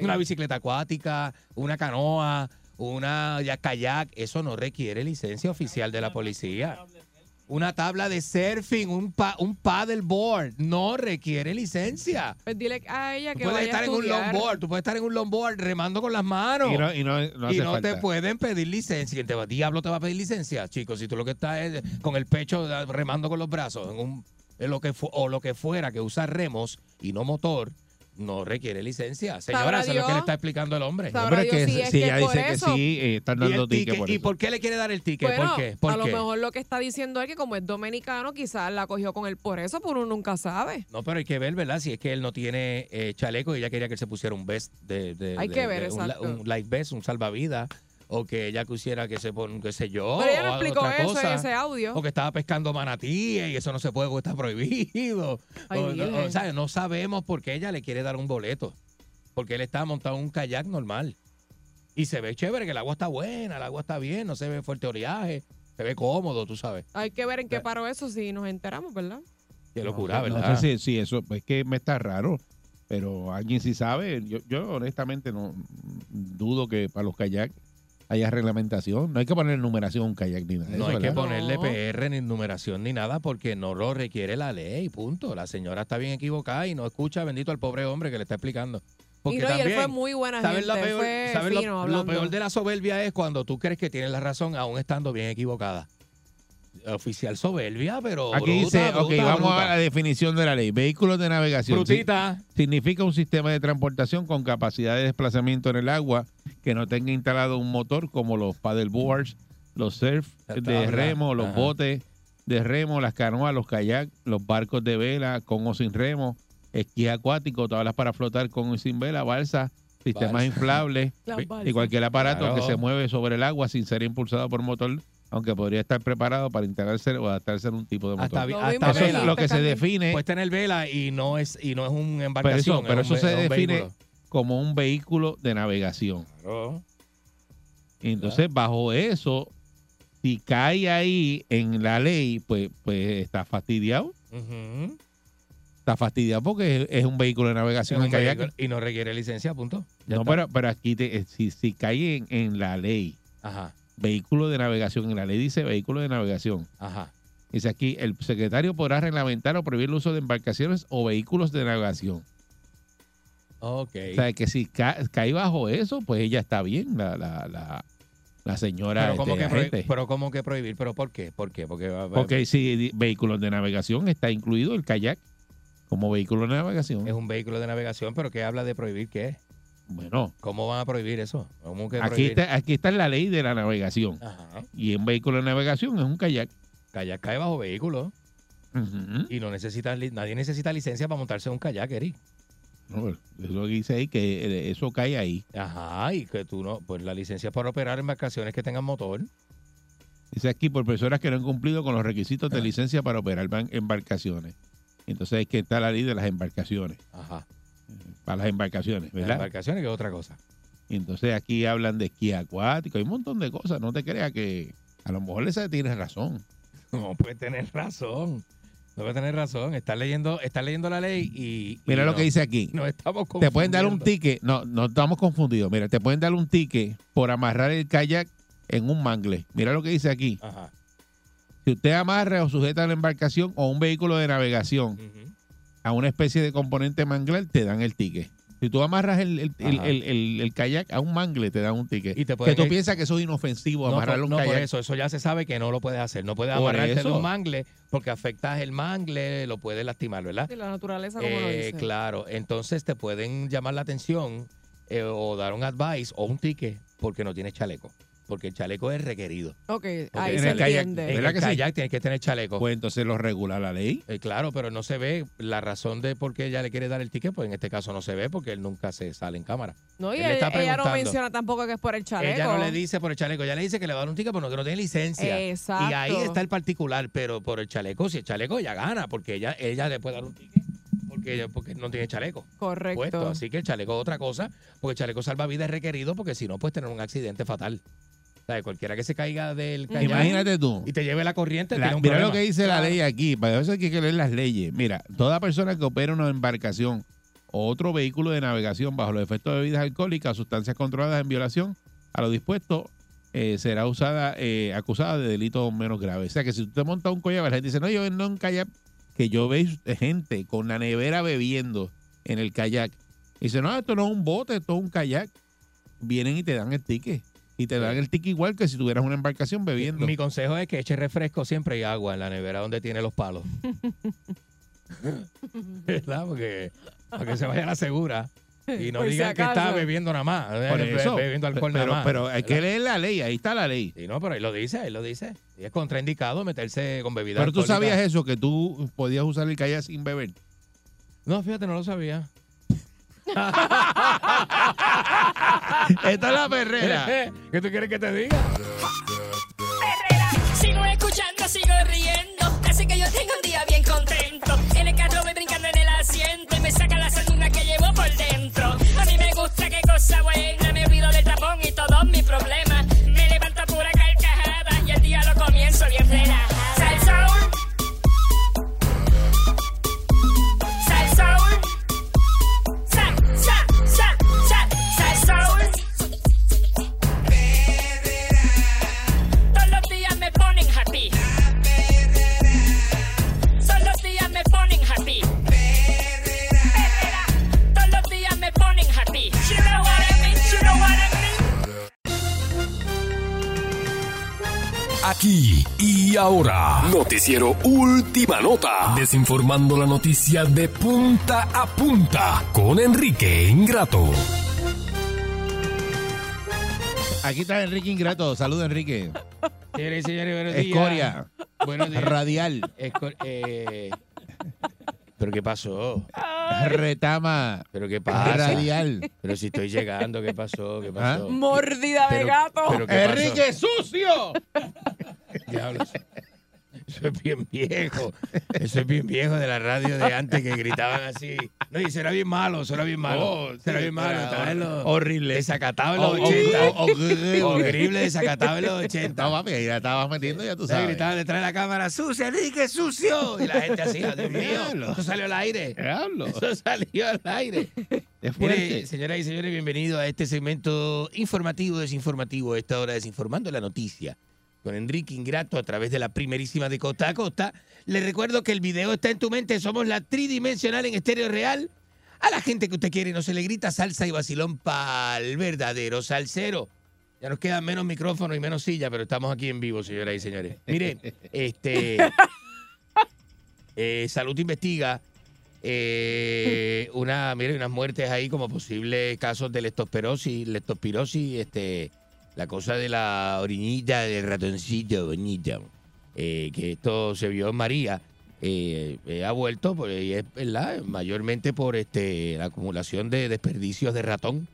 Una bicicleta acuática, una canoa, una ya kayak. Eso no requiere licencia oficial de la policía. Una tabla de surfing, un, pa, un paddleboard, no requiere licencia. Pues dile a ella Tú que puedes vaya estar a en un longboard, tú puedes estar en un longboard remando con las manos. Y no, y no, no y hace no falta. te pueden pedir licencia. ¿Quién te va? Diablo te va a pedir licencia, chicos. Si tú lo que estás es con el pecho da- remando con los brazos en un, en lo que o lo que fuera que usa remos y no motor, no requiere licencia. Señora, Sabrá eso es lo que le está explicando el hombre. Hombre, que si si es que ella dice que sí, eh, están ¿Y, el dando ticket ticket? por ¿Y eso. por qué le quiere dar el ticket? Bueno, ¿Por qué? ¿Por a lo mejor lo que está diciendo él que como es dominicano, quizás la cogió con él por eso, pero uno nunca sabe. No, pero hay que ver, ¿verdad? Si es que él no tiene eh, chaleco y ella quería que él se pusiera un vest de, de- Hay de- que ver, de un, exacto. un life vest, un salvavidas, o que ella quisiera que se ponga, qué sé yo, Pero ella no explicó otra eso cosa. en ese audio. O que estaba pescando manatíes y eso no se puede porque está prohibido. Ay, O- o- Virgen. o sea, no sabemos por qué ella le quiere dar un boleto. Porque él está montado en un kayak normal. Y se ve chévere, que el agua está buena, el agua está bien, no se ve fuerte oleaje, se ve cómodo, tú sabes. Hay que ver en qué paró eso si nos enteramos, ¿verdad? Qué locura, No, ¿verdad? No sé si, si eso es que me está raro, pero alguien sí sabe. Yo, yo honestamente no dudo que para los kayak haya reglamentación. No hay que poner numeración kayak ni nada. No eso, hay que ponerle PR ni numeración ni nada porque no lo requiere la ley, punto. La señora está bien equivocada y no escucha bendito al pobre hombre que le está explicando. Porque y no, y él también, fue muy buena ¿sabes gente, lo peor, fue sabes lo- fino lo, hablando. peor de la soberbia es cuando tú crees que tienes la razón aún estando bien equivocada. Oficial soberbia, pero Aquí bruta, dice, bruta, ok, vamos a la definición de la ley. Vehículos de navegación. Brutita. Si- Significa un sistema de transportación con capacidad de desplazamiento en el agua que no tenga instalado un motor como los paddleboards, los surf de está, ¿verdad? remo, los Ajá. botes de remo, las canoas, los kayaks, los barcos de vela con o sin remo, esquí acuático, tablas para flotar con o sin vela, balsa, sistemas Balsa. inflables y cualquier aparato Claro. que se mueve sobre el agua sin ser impulsado por motor, aunque podría estar preparado para integrarse o adaptarse a un tipo de motor. Hasta, hasta Eso es vela. lo que se define, Puede tener vela y no es y no es un pero embarcación. eso, pero es un eso se define vehículo. como un vehículo de navegación. Claro. Y entonces, bajo eso, si cae ahí en la ley, pues, pues está fastidiado. Ujú. está fastidiado porque es, es un vehículo de navegación vehículo y no requiere licencia, punto. Ya No, está. pero, pero aquí te- eh, si, si cae en, en la ley, Ajá, vehículo de navegación, en la ley dice vehículo de navegación. ajá. Dice aquí, el secretario podrá reglamentar o prohibir el uso de embarcaciones o vehículos de navegación. Ok. O sea, que si ca- cae bajo eso, pues ella está bien, la, la, la, la señora Pero ¿cómo, este, que prohibir, agente. pero ¿cómo que prohibir? ¿Pero por qué? ¿Por qué? Porque Porque si vehículos de navegación está incluido el kayak como vehículo de navegación. es un vehículo de navegación, pero ¿qué habla de prohibir qué? Bueno, ¿Cómo van a prohibir eso? ¿Cómo que aquí está, aquí está la ley de la navegación. Ajá. Y un vehículo de navegación es un kayak. Kayak cae bajo vehículo y no necesita, nadie necesita licencia para montarse en un kayak, Eric. No, es lo que dice ahí, que eso cae ahí. Ajá, y que tú no, pues la licencia para operar embarcaciones que tengan motor. Dice aquí por personas que no han cumplido con los requisitos de licencia para operar embarcaciones. Entonces es que está la ley de las embarcaciones. Ajá. Para las embarcaciones, Las ¿verdad? embarcaciones que es otra cosa. Y entonces aquí hablan de esquí acuático, hay un montón de cosas. No te creas que a lo mejor esa tiene razón. *laughs* No puede tener razón. No puede tener razón. Está leyendo, está leyendo la ley y. Mira y lo no- que dice aquí. No estamos Te pueden dar un ticket. No, no estamos confundidos. Mira, te pueden dar un ticket por amarrar el kayak en un mangle. Mira lo que dice aquí. Ajá. Si usted amarra o sujeta la embarcación o un vehículo de navegación a una especie de componente manglar, te dan el ticket. Si tú amarras el, el, el- Ajá. el- el- el kayak a un mangle, te dan un ticket. Y te que tú piensas que eso es inofensivo, No, amarrar por, un no, por kayak. eso, eso ya se sabe que no lo puedes hacer. No puedes Por amarrarte eso. un mangle porque afectas el mangle, lo puedes lastimar, ¿verdad? Sí, la naturaleza como lo Eh, dice. claro, entonces te pueden llamar la atención eh, o dar un advice o un ticket porque no tienes chaleco. Porque el chaleco es requerido. Ok, Porque ahí en se el kayak- entiende. En ¿Verdad el que sí? kayak tienes que tener chaleco. Pues entonces lo regula la ley. Eh, claro, pero no se ve la razón de por qué ella le quiere dar el ticket, pues en este caso no se ve porque él nunca se sale en cámara. No, y Él le está ella no preguntando. menciona tampoco que es por el chaleco. Ella no le dice por el chaleco, ella le dice que le va a dar un ticket, pero no, que no tiene licencia. Exacto. Y ahí está el particular, pero por el chaleco, si el chaleco ella gana, porque ella, ella le puede dar un ticket, porque ella porque no tiene chaleco. Correcto. Puesto. Así que el chaleco es otra cosa, porque el chaleco salvavidas es requerido, porque si no, puedes tener un accidente fatal. O sea, cualquiera que se caiga del kayak Imagínate tú. y te lleve la corriente, La- tiene un mira lo que dice la ley aquí. Para eso hay que leer las leyes. Mira, toda persona que opera una embarcación o otro vehículo de navegación bajo los efectos de bebidas alcohólicas o sustancias controladas en violación a lo dispuesto eh, será usada eh, acusada de delitos menos graves. O sea que si tú te montas un kayak, la gente dice, no, yo vendo un kayak que yo veo gente con la nevera bebiendo en el kayak. Y dice, no, esto no es un bote, esto es un kayak. Vienen y te dan el ticket. Y te dan el ticket igual que si tuvieras una embarcación bebiendo. Mi consejo es que eche refresco siempre y agua en la nevera donde tiene los palos. *laughs* *laughs* ¿Verdad? Porque para que se vaya a la segura y no si digan que está bebiendo nada más. Por eso. Bebiendo alcohol pero, nada más. pero hay que leer la ley, ahí está la ley. Sí, no, pero ahí lo dice, ahí lo dice. Y es contraindicado meterse con bebida Pero tú sabías eso, que tú podías usar el kayak sin beber. No, fíjate, no lo sabía. *laughs* Esta es la perrera. ¿Qué tú quieres que te diga? Sigo escuchando, sigo riendo. Así que yo tengo un día bien contento. En el carro voy brincando en el asiento y me saca la sanduna que llevo por dentro. A mí me gusta, qué cosa buena. Aquí y ahora, noticiero Última Nota, desinformando la noticia de punta a punta con Enrique Ingrato. Aquí está Enrique Ingrato. Saludos, Enrique. Señores y señores, buenos días. Escoria. Buenos días. Radial. Esco- eh, ¿Pero qué pasó? Retama. ¿Pero qué pasa? Radial. Pero si estoy llegando, ¿qué pasó? ¿Qué pasó? Mordida de Pero- gato. pero. Enrique sucio. Diablos. Eso es bien viejo. Eso es bien viejo de la radio de antes que gritaban así. No, y será bien malo, será bien malo. Oh, será bien malo. era los- horrible. Desacatado en los Oh, 80. oh, oh, horrible. Desacatado en los 80. No, ahí la estabas metiendo, ya tú sabes. gritaban detrás de la cámara, sucio, Enrique, sucio. Y la gente así, Dios mío, eso salió al aire. Eso salió al aire. Mire, señoras y señores, bienvenidos a este segmento informativo, desinformativo, esta hora desinformando la noticia. Con Enrique Ingrato a través de la primerísima de Costa a Costa. Les recuerdo que el video está en tu mente. Somos la tridimensional en estéreo real. A la gente que usted quiere no se le grita salsa y vacilón para el verdadero salsero. Ya nos quedan menos micrófonos y menos silla, pero estamos aquí en vivo, señoras y señores. Mire, *laughs* este. eh, Salud investiga eh, una, mire, unas muertes ahí como posibles casos de leptospirosis, leptospirosis, este, la cosa de la orinilla del ratoncito bonito, eh, que esto se vio en María, eh, eh, ha vuelto, pues, y es verdad, mayormente por este la acumulación de desperdicios de ratón.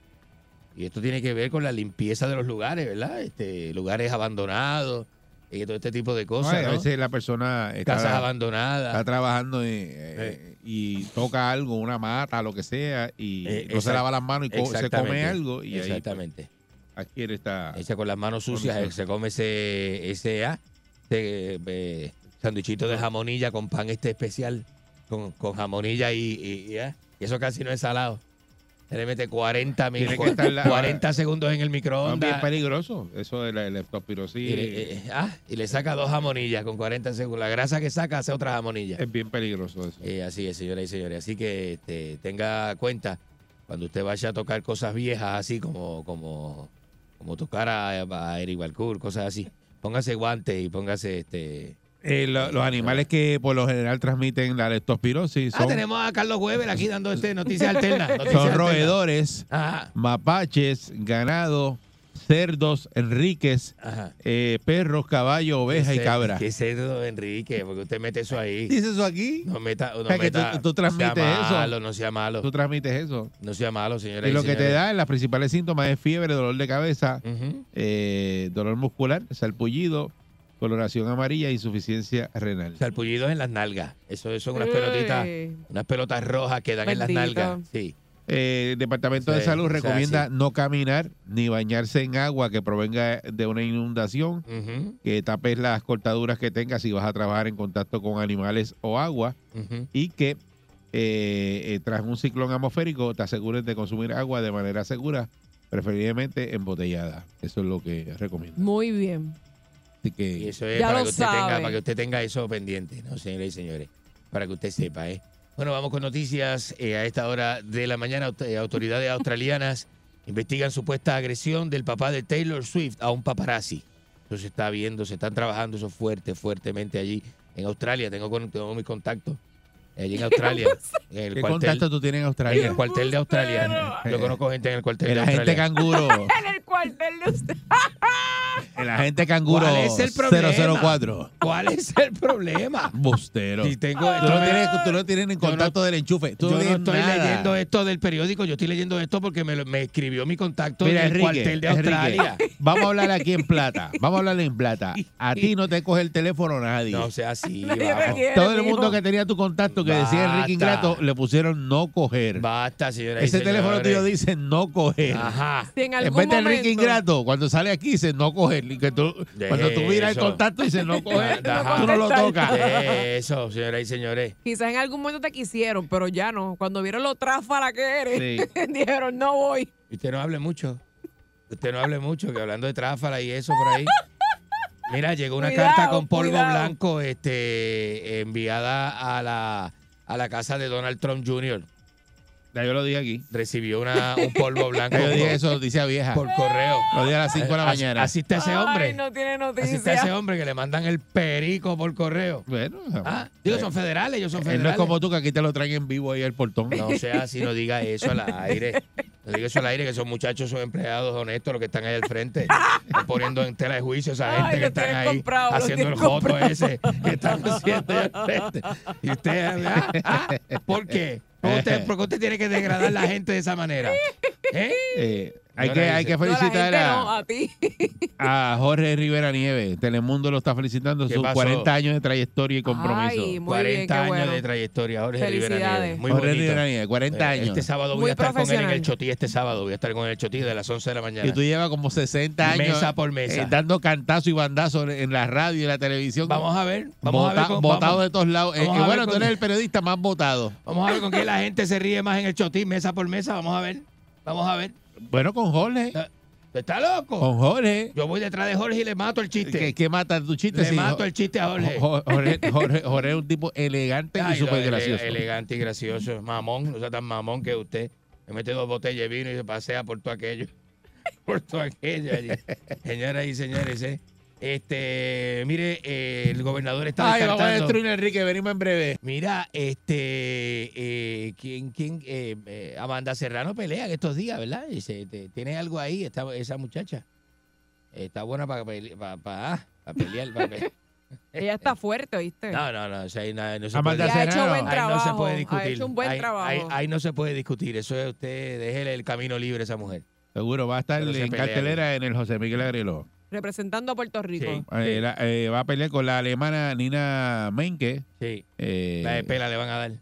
Y esto tiene que ver con la limpieza de los lugares, ¿verdad? Este, lugares abandonados y todo este tipo de No, cosas. a ¿no? veces la persona está, Casas abandonadas. está trabajando y, eh, y toca algo, una mata, lo que sea, y Eh, no se lava las manos y co- se come algo y ahí pues, Exactamente. Adquiere esta... Echa con las manos sucias, eh, se come ese, ese ah, ese, eh, sanduichito de jamonilla con pan este especial, con, con jamonilla y, y- y, ah, y eso casi no es salado. Se le mete 40, mil, Tiene que estar la- 40 segundos en el Es bien microondas peligroso, eso de la leptospirosis y, le, eh, ah, y le saca dos jamonillas con 40 segundos. La grasa que saca hace otra jamonilla. es bien peligroso eso. Eh, así es, señoras y señores. Así que este, tenga cuenta cuando usted vaya a tocar cosas viejas, así como como, como tocar a, a Eric Balcour, cosas así. Póngase guantes y póngase este. Eh, lo- los animales que por lo general transmiten la leptospirosis Ah, tenemos a Carlos Weber aquí dando este noticias alternas. *laughs* son roedores, Ajá. mapaches, ganado, cerdos, enriques, eh, perros, caballos, ovejas y cabras. Qué cerdo, Enrique, porque usted mete eso ahí. ¿Dice eso aquí? No meta, no O sea, que tú- transmites sea eso. malo, no sea malo. Tú transmites eso. No sea malo, señora. Y lo que te da, los principales síntomas es fiebre, dolor de cabeza, eh, dolor muscular, salpullido, coloración amarilla e insuficiencia renal. Salpullidos en las nalgas. Eso, eso son unas Uy. pelotitas, unas pelotas rojas que dan en las nalgas. Sí. Eh, el Departamento de Salud o sea, recomienda sí. no caminar ni bañarse en agua que provenga de una inundación, que tapes las cortaduras que tengas si vas a trabajar en contacto con animales o agua y que eh, eh, tras un ciclón atmosférico te asegures de consumir agua de manera segura, preferiblemente embotellada. Eso es lo que recomiendo. Muy bien. Así que Y eso es Ya para lo que, usted tenga, sabe. para que usted tenga eso pendiente, ¿no, señoras y señores? Para que usted sepa, ¿eh? Bueno, vamos con noticias. Eh, a esta hora de la mañana, eh, autoridades australianas investigan supuesta agresión del papá de Taylor Swift a un paparazzi. Eso se está viendo, se están trabajando eso fuerte, fuertemente allí en Australia. Tengo, tengo mis contactos allí en Australia. *laughs* en el ¿Qué cuartel, contacto tú tienes en en Australia? el cuartel de Australia. Yo conozco gente en el cuartel El de agente Australia. canguro. *laughs* En el cuartel de usted. El agente canguro ¿Cuál es el problema? 004. ¿Cuál es el problema? Bustero. Si tengo Tú no tienes, tú no tienes en contacto del enchufe. Tú yo no estoy nada. leyendo esto del periódico, yo estoy leyendo esto porque me, me escribió mi contacto Mira, en el Enrique, cuartel de Enrique, Australia. vamos a hablar aquí en plata. Vamos a hablar en plata. A ti no te coge el teléfono nadie. No sea así, Nadie vamos. me quiere, Todo el mundo que tenía tu contacto que decía. Enrique Ingrato le pusieron no coger. Basta, señora. Ese teléfono tuyo dice no coger. Ajá. Si en En algún vez de Enrique Ingrato, cuando sale aquí dice no coger. Y que tú, De cuando tú miras el contacto dice no coger, Ajá. tú no lo tocas. Eso, señoras y señores. Quizás en algún momento te quisieron, pero ya no. Cuando vieron lo tráfala que eres, Sí. *laughs* dijeron, no voy. Usted no hable mucho. Usted no hable mucho, que hablando de tráfala y eso por ahí. *laughs* Mira, llegó una Cuidado, carta con polvo cuidado. blanco este, enviada a la, a la casa de Donald Trump Jr. Ya yo lo dije aquí. Recibió una, un polvo *laughs* blanco Ya yo dije eso, dice a vieja. por correo. Lo dije a las 5 de la mañana. Así está ese hombre. Ay, no tiene Así está ese noticia. hombre que le mandan el perico por correo. Bueno, Ah, digo, son federales, ellos son él no federales. es como tú que aquí te lo traen en vivo ahí al portón. No sea así, no diga eso al aire. No diga eso al aire, que esos muchachos son empleados honestos los que están ahí al frente. Están poniendo en tela de juicio a esa Ay, gente que están ahí comprado, haciendo el joto comprado. ese que están haciendo ahí al frente. Y usted, ah, *laughs* ¿por qué? ¿Por qué usted, por qué usted tiene que degradar a la gente de esa manera? *laughs* ¿Eh? Hay que, hay que. No, felicitar a, no, a ti. *laughs* a Jorge Rivera Nieves. Telemundo lo está felicitando ¿Qué sus pasó? 40 años de trayectoria y compromiso. Ay, muy 40 bien, años bueno. de trayectoria, Jorge Rivera. Nieves. Muy Jorge bonito. Rivera Nieves, 40 Eh, años. Este sábado voy Muy a estar con él en el Chotí. Este sábado voy a estar con él en el Chotí de las 11 de la mañana. Y tú llevas como 60 años Mesa por mesa. eh, dando cantazo y bandazo en la radio y la televisión. Vamos a ver. Vamos a ver. Con- votado vamos- de todos lados. Eh, eh, bueno, tú eres el periodista más votado. Vamos a ver con qué la gente se ríe más en el Chotí, mesa por mesa. Vamos a ver. Vamos a ver. Bueno, con Jorge. ¿Tú estás loco? Con Jorge. Yo voy detrás de Jorge y le mato el chiste. ¿Qué, qué mata tu chiste? Le Sí, mato el chiste a Jorge. Jo- Jorge, Jorge- Jorge es un tipo elegante Ay, y súper gracioso. Elegante y gracioso. Mamón, no sea tan mamón que usted. Me mete dos botellas de vino y se pasea por todo aquello. *laughs* Por todo aquello allí. Señoras y señores, ¿eh? Este, mire, eh, el gobernador está Ay, vamos a descartando- destruir a Enrique, venimos en breve. Mira, este, eh, ¿quién, quién, eh, eh, Amanda Serrano pelea en estos días, ¿verdad? Te- tiene algo ahí, esta, esa muchacha. Está buena para pelear, para, pelear. pa' pelear. *laughs* Ella está fuerte, ¿oíste? No, no, no, o sea, ahí no, no se Amanda puede, Y ha hecho buen ahí no se trabajo, puede ha discutir. hecho un buen ahí, trabajo. ahí- ahí no se puede discutir. Eso es usted, déjele el camino libre a esa mujer. Seguro, va a estar Pero en cartelera en el José Miguel Agrelo. Representando a Puerto Rico. Sí. Eh, la- eh, va a pelear con la alemana Nina Menke. Sí. Eh, La de pela le van a dar.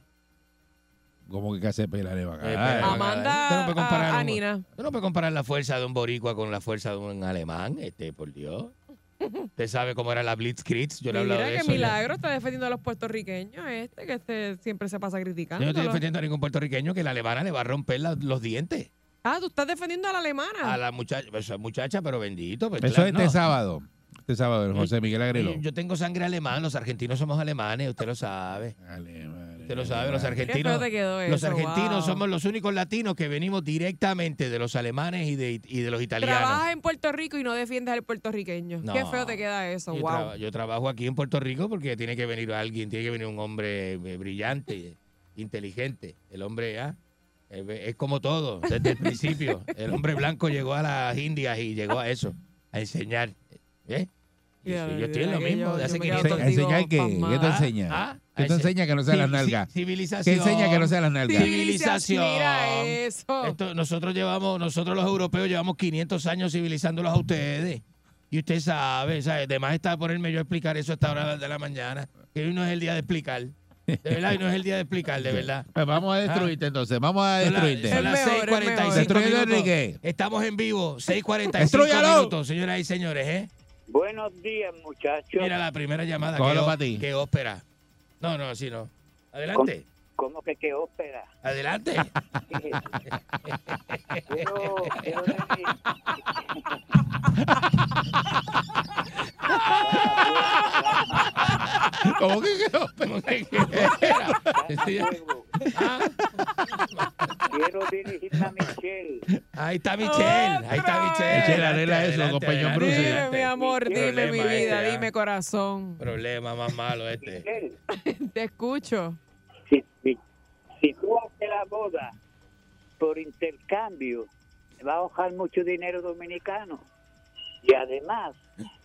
¿Cómo que qué hace pela le van a Eh, dar? pela le van a Amanda dar. No comparar a- a un- Nina. Tú no puedes comparar la fuerza de un boricua con la fuerza de un alemán, este, por Dios. Usted sabe cómo era la Blitzkrieg, yo le he hablado Mira de eso. ya. milagro está defendiendo a los puertorriqueños este, que este siempre se pasa Yo criticando. no estoy defendiendo a ningún puertorriqueño que la alemana le va a romper la- los dientes Ah, tú estás defendiendo a la alemana. a la muchacha, esa muchacha pero bendito. pues, Eso claro, es este no. sábado. Este sábado, José Miguel Agrelo. Yo, tengo sangre alemán, los argentinos somos alemanes, usted lo sabe. Usted lo sabe, los argentinos. feo te quedó los eso, argentinos wow. somos los únicos latinos que venimos directamente de los alemanes y de, y de los italianos. Trabajas en Puerto Rico y no defiendes al puertorriqueño. No. Qué feo te queda eso, Yo, wow. traba- yo trabajo aquí en Puerto Rico porque tiene que venir alguien, tiene que venir un hombre eh, brillante, inteligente. El hombre ah, es como todo, desde el principio. El hombre blanco llegó a las Indias y llegó a eso, a enseñar. ¿eh? Y yo estoy en lo mismo yo- de hace yo me quedo 500 ¿A ¿Enseñar qué? ¿Qué te enseña? Ah, ¿Qué te enseña que no sean las nalgas? Civilización. ¿Qué enseña que no sean las nalgas? Civilización. Mira eso. Esto, nosotros llevamos, nosotros los europeos llevamos 500 años civilizándolos a ustedes. Y usted sabe, ¿sabe? Además está ponerme yo a explicar eso a esta hora de la mañana. Que hoy no es el día de explicar. De verdad, hoy no es el día de explicar, de verdad. Pues vamos a destruirte entonces, vamos a destruirte. Son las Es mejor, es 6:45 mejor. Destruyendo a minutos. Enrique. Estamos en vivo, 6:45 Destrúyalo. minutos, señoras y señores, ¿eh? Buenos días, muchachos. Mira la primera llamada. Cógelo ti. qué ópera. No, no, así no. Adelante, ¿Cómo que qué ópera? adelante. *laughs* Quiero, quiero decir- ¿Cómo que qué? ¿Cómo que qué ópera? Sí. *laughs* Ah, quiero dirigirme a Michelle. Ahí está Michelle, ahí está Michelle. Michelle, arregla eso Adelante, adelante, Bruce. Dime, adelante. mi amor, dime Problema mi este, vida, ah. dime corazón. Problema más malo este. Michelle, *laughs* Te escucho. Si, tú haces la boda por intercambio, te va a ahorrar mucho dinero dominicano. Y además,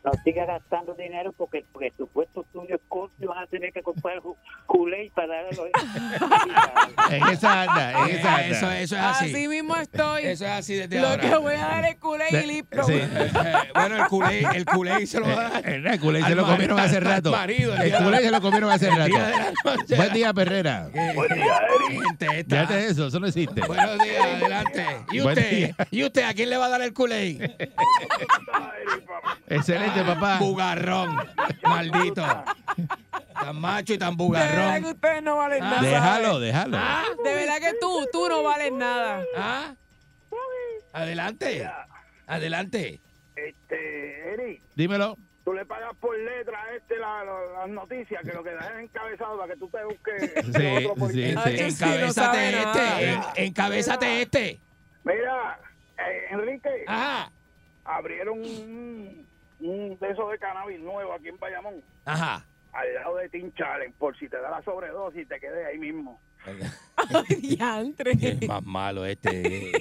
no sigas gastando dinero porque el presupuesto tuyo es corto y van a tener que comprar Kool-Aid para dar a los *laughs* En esa anda, en esa anda. Eso, eso es así. Así mismo estoy. Eso es así desde Lo ahora. que voy a dar es culé y Lipton. sí. Eh, bueno, el culé, el culé se lo va a dar. Eh, El culé se lo comieron hace rato. marido, el día culé se lo comieron hace rato. día. Buen día, Perrera. Gente esta. Fíjate de eso, eso no existe. Buenos días, adelante. ¿Y Buen usted? día. ¿Y usted a quién le va a dar el culé? Excelente, papá. Bugarrón, maldito. Tan macho y tan De verdad que bugarrón. ustedes no valen Ah. nada. Déjalo, déjalo. ¿Ah? De verdad que tú, tú no vales nada. ¿Ah? Adelante. Adelante. Este, Eri, Dímelo. tú le pagas por letra a este la- la- las noticias, que lo que das es encabezado para que tú te busques Sí, otro sí, sí. Ay, sí, no Encabézate este. en- encabézate este. Mira, eh, Enrique, Ajá. abrieron un, un de esos de cannabis nuevo aquí en Bayamón, Ajá. al lado de Team Challenge, por si te da la sobredosis y te quedes ahí mismo. *laughs* Ay, diantre. *laughs* Es más malo este.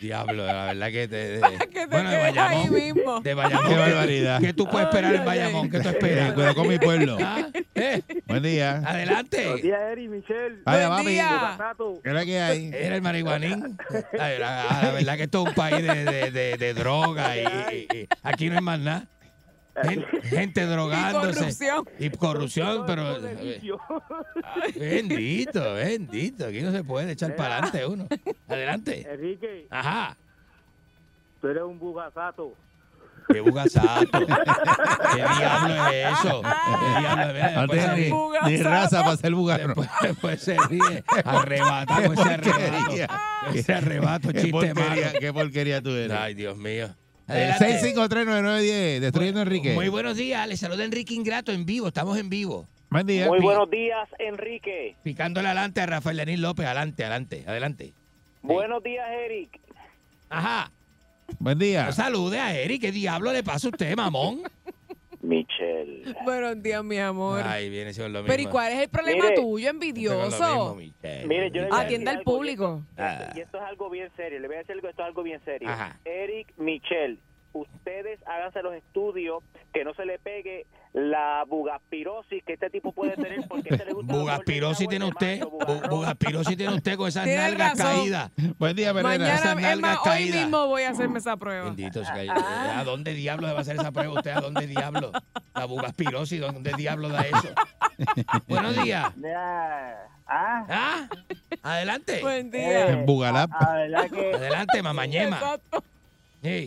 Diablo, la verdad que te. *laughs* Que te bueno, de quedes ahí Bayamón. mismo. De Bayamón. Qué barbaridad. ¿Qué tú puedes esperar Ay, en ay, Bayamón? ¿Qué tú esperas? cuidado con mi pueblo. *laughs* ¿Ah? ¿Eh? Buen día. Adelante. Buenos días, Eri, Michelle. Vaya, Buen día. Tato. ¿Qué es la que hay? Era el marihuanín. Ay, La, la verdad que esto es un país de, de, de, de droga y, y- y aquí no hay más nada. Gen- *laughs* Gente drogándose. corrupción. Y corrupción, pero. eh, Bendito, bendito. Aquí no se puede echar para adelante uno. Adelante. Enrique, Ajá. tú eres un bugasato. Qué bugasato. *laughs* ¿Qué diablo es eso? ¿Qué diablo? Mira, No tiene ni, ni raza para ser bugarro. Después, después se ríe. Arrebatado ese porquería. arrebato. Ese arrebato, Qué chiste malo. qué porquería tú eres. Ay, Dios mío. Eh, Adelante. 6539910, destruyendo a Enrique. Muy buenos días, les saluda Enrique Ingrato en vivo, estamos en vivo. Buen día. Muy Pi- buenos días, Enrique. Picándole adelante a Rafael Denis López, adelante, adelante, adelante. Buenos días, Eric. Ajá. Buen día. No salude a Eric, ¿qué diablo le pasa a usted, mamón? *laughs* Michelle. Buenos días, mi amor. Ay, viene siendo lo mismo. Pero ¿y cuál es el problema Mire. tuyo, mismo, envidioso? Michelle. Mire, yo le voy a Atienda decir al algo, y público. Ah. Y esto es algo bien serio. Le voy a decir algo, esto es algo bien serio. Ajá. Eric, Michelle, ustedes háganse los estudios que no se le pegue la bugaspirosis que este tipo puede tener porque este le gusta Bugaspirosis tiene usted, bu- bugaspirosis tiene usted con esas Tiene nalgas razón. caídas. Buen día, Perrera. Mañana, esas hoy mismo voy a hacerme esa prueba. Bendito. ¿A dónde diablo va a hacer esa prueba usted? ¿A dónde diablo? La bugaspirosis, ¿dónde diablo da eso? Buenos *laughs* días. Ah, ¿Ah? Adelante. Buen día. En Bugalap. que Adelante, mamañema. Exacto.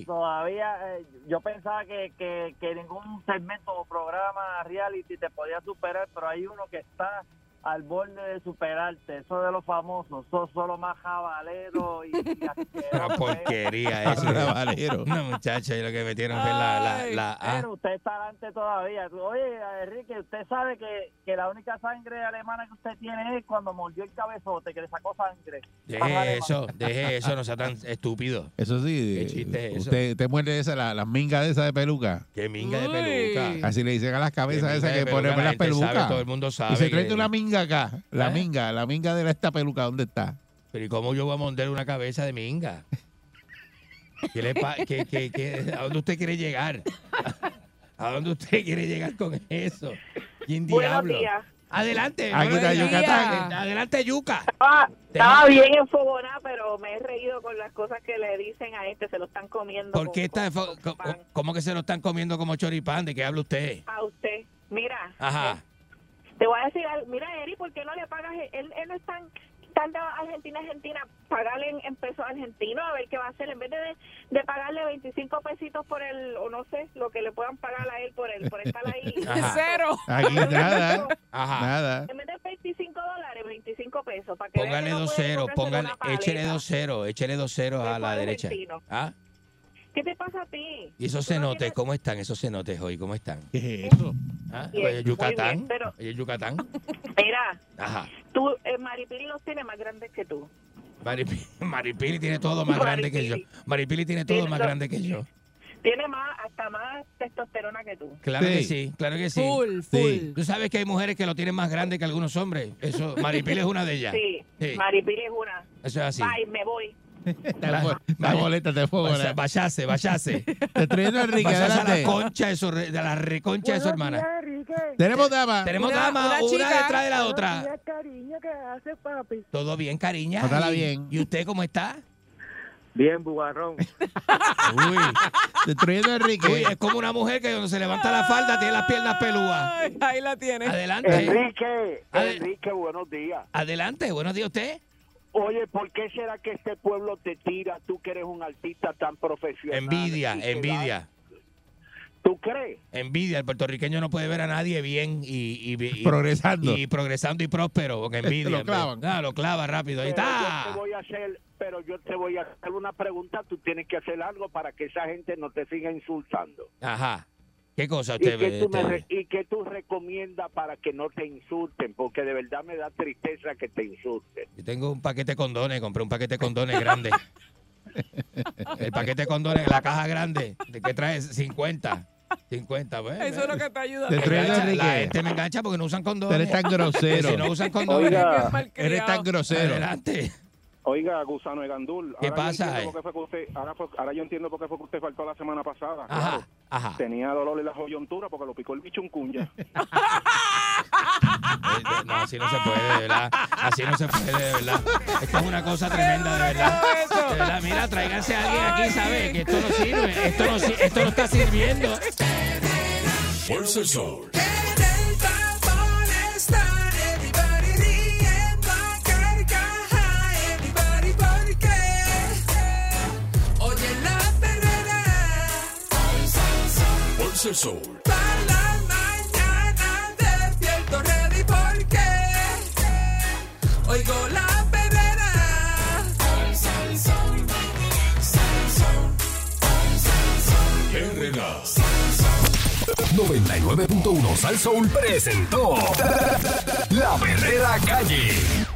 Todavía eh, yo pensaba que, que ningún segmento o programa reality te podía superar, pero hay uno que está al borde de superarte. Eso de los famosos, son solo más jabalero y, *laughs* Una ¿eh? porquería eso. Una valero. Una muchacha y lo que metieron fue la, la, la A. Pero usted está adelante todavía. Oye, Enrique, usted sabe que, que la única sangre alemana que usted tiene es cuando mordió el cabezote, que le sacó sangre. Deje eso, deje eso, no sea tan estúpido. Eso sí. ¿Qué chiste es eso? Usted te muerde esa, la, las mingas de esa de peluca. Qué minga de peluca. Así le dicen a las cabezas esas que ponen las pelucas. todo el mundo sabe Y se que- trae una minga acá. La ¿Eh? minga, la minga de esta peluca, ¿dónde está? Pero ¿y cómo yo voy a morder una cabeza de minga? ¿Qué le pa- qué- qué- qué- ¿A dónde usted quiere llegar? ¿A dónde usted quiere llegar con eso? ¿Quién diablo? días. Adelante. Aquí está. Yucatán. Adelante, Yuca. Estaba, estaba bien enfogonada, pero me he reído con las cosas que le dicen a este, se lo están comiendo. ¿Por con- qué está, con- con cómo que se lo están comiendo como choripán? ¿De qué habla usted? A usted. Mira, Ajá. Te voy a decir. Mira, Eri, ¿por qué no le pagas? Él, él no es tan, tan de Argentina, Argentina. Pagarle en, en pesos argentinos a ver qué va a hacer. En vez de, de pagarle 25 pesitos por el, o no sé, lo que le puedan pagar a él por, el, por estar ahí. *laughs* Ajá. Cero. Aquí nada. Ajá. Nada. En vez de 25 dólares, 25 pesos. Para que Póngale que no póngale, échele dos ceros, échele dos ceros a la derecha. argentino. ¿Ah? ¿Qué te pasa a ti? ¿Y esos cenotes, cómo están? ¿Esos cenotes hoy, cómo están? ¿Qué es eso? ¿Ah? Bien, Oye, Yucatán. bien, pero- Oye, Yucatán. *laughs* Mira, Ajá. tú, eh, Maripili los tiene más grandes que tú. Maripili, Maripili tiene todo más grande que yo. Maripili tiene todo más grande que yo. Tiene más, hasta más testosterona que tú. Claro que Sí. sí, claro que sí. Full, Sí. full. Tú sabes que hay mujeres que lo tienen más grande que algunos hombres. Eso, Maripili es una de ellas. Sí, Sí. Maripili es una. Eso es así. Bye, me voy. *laughs* Está boleta de fuego. Vaya- Vayase, vayase. *laughs* Destruyendo a Enrique, Vayase a la concha de su, de la reconcha de su hermana. Tenemos dama. Tenemos Una- dama, una una, chica. detrás de la otra. cariño, ¿qué hace, papi? Todo bien, cariña. Pásala ¿Y- bien. ¿Y usted cómo está? Bien, bugarrón. *laughs* Uy, Destruyendo a Enrique. uy, es como una mujer que cuando se levanta la falda tiene las piernas pelúas. Ahí la tiene. Adelante. Enrique, Enrique, buenos días. Adelante, buenos días usted. Oye, ¿por qué será que este pueblo te tira, tú que eres un artista tan profesional? Envidia, envidia. da- ¿Tú crees? Envidia, el puertorriqueño no puede ver a nadie bien y, y, y- Progresando. y progresando y próspero, porque *laughs* envidia. Lo clavan. Ah, lo clava rápido, ahí yo está. te voy a hacer, pero yo te voy a hacer una pregunta, tú tienes que hacer algo para que esa gente no te siga insultando. Ajá. ¿Qué cosa ¿Y usted qué, ve? tú me este? ¿Y qué tú recomiendas para que no te insulten? Porque de verdad me da tristeza que te insulten. Yo tengo un paquete de condones, compré un paquete de condones grande. *laughs* El paquete de condones, la caja grande, de que trae 50. 50, pues. Eso es lo que te ayuda. Te engancha, la gente me engancha porque no usan condones. Eres tan grosero. Si no usan condones, Oiga, Eres tan grosero. adelante. Oiga, Gusano de Gandul. ¿Qué ahora yo pasa, eh? qué fue que usted, ahora, fue- ahora yo entiendo por qué fue que usted faltó la semana pasada. Ajá, Claro. Ajá. Tenía dolor en la coyuntura porque lo picó el bicho un cunya. Eh, *laughs* No, así no se puede, de verdad. Así no se puede, de verdad. Esto es una cosa tremenda, de verdad. De verdad, mira, tráiganse a alguien aquí, ¿sabe? Que esto no sirve. Esto no, si- esto no está sirviendo. Fuerza el Sol. Fuerza el Sol. Pa' la mañana despierto ready porque oigo la perrera. Herrera. 99.1 Sal Soul presentó La Verdadera Calle.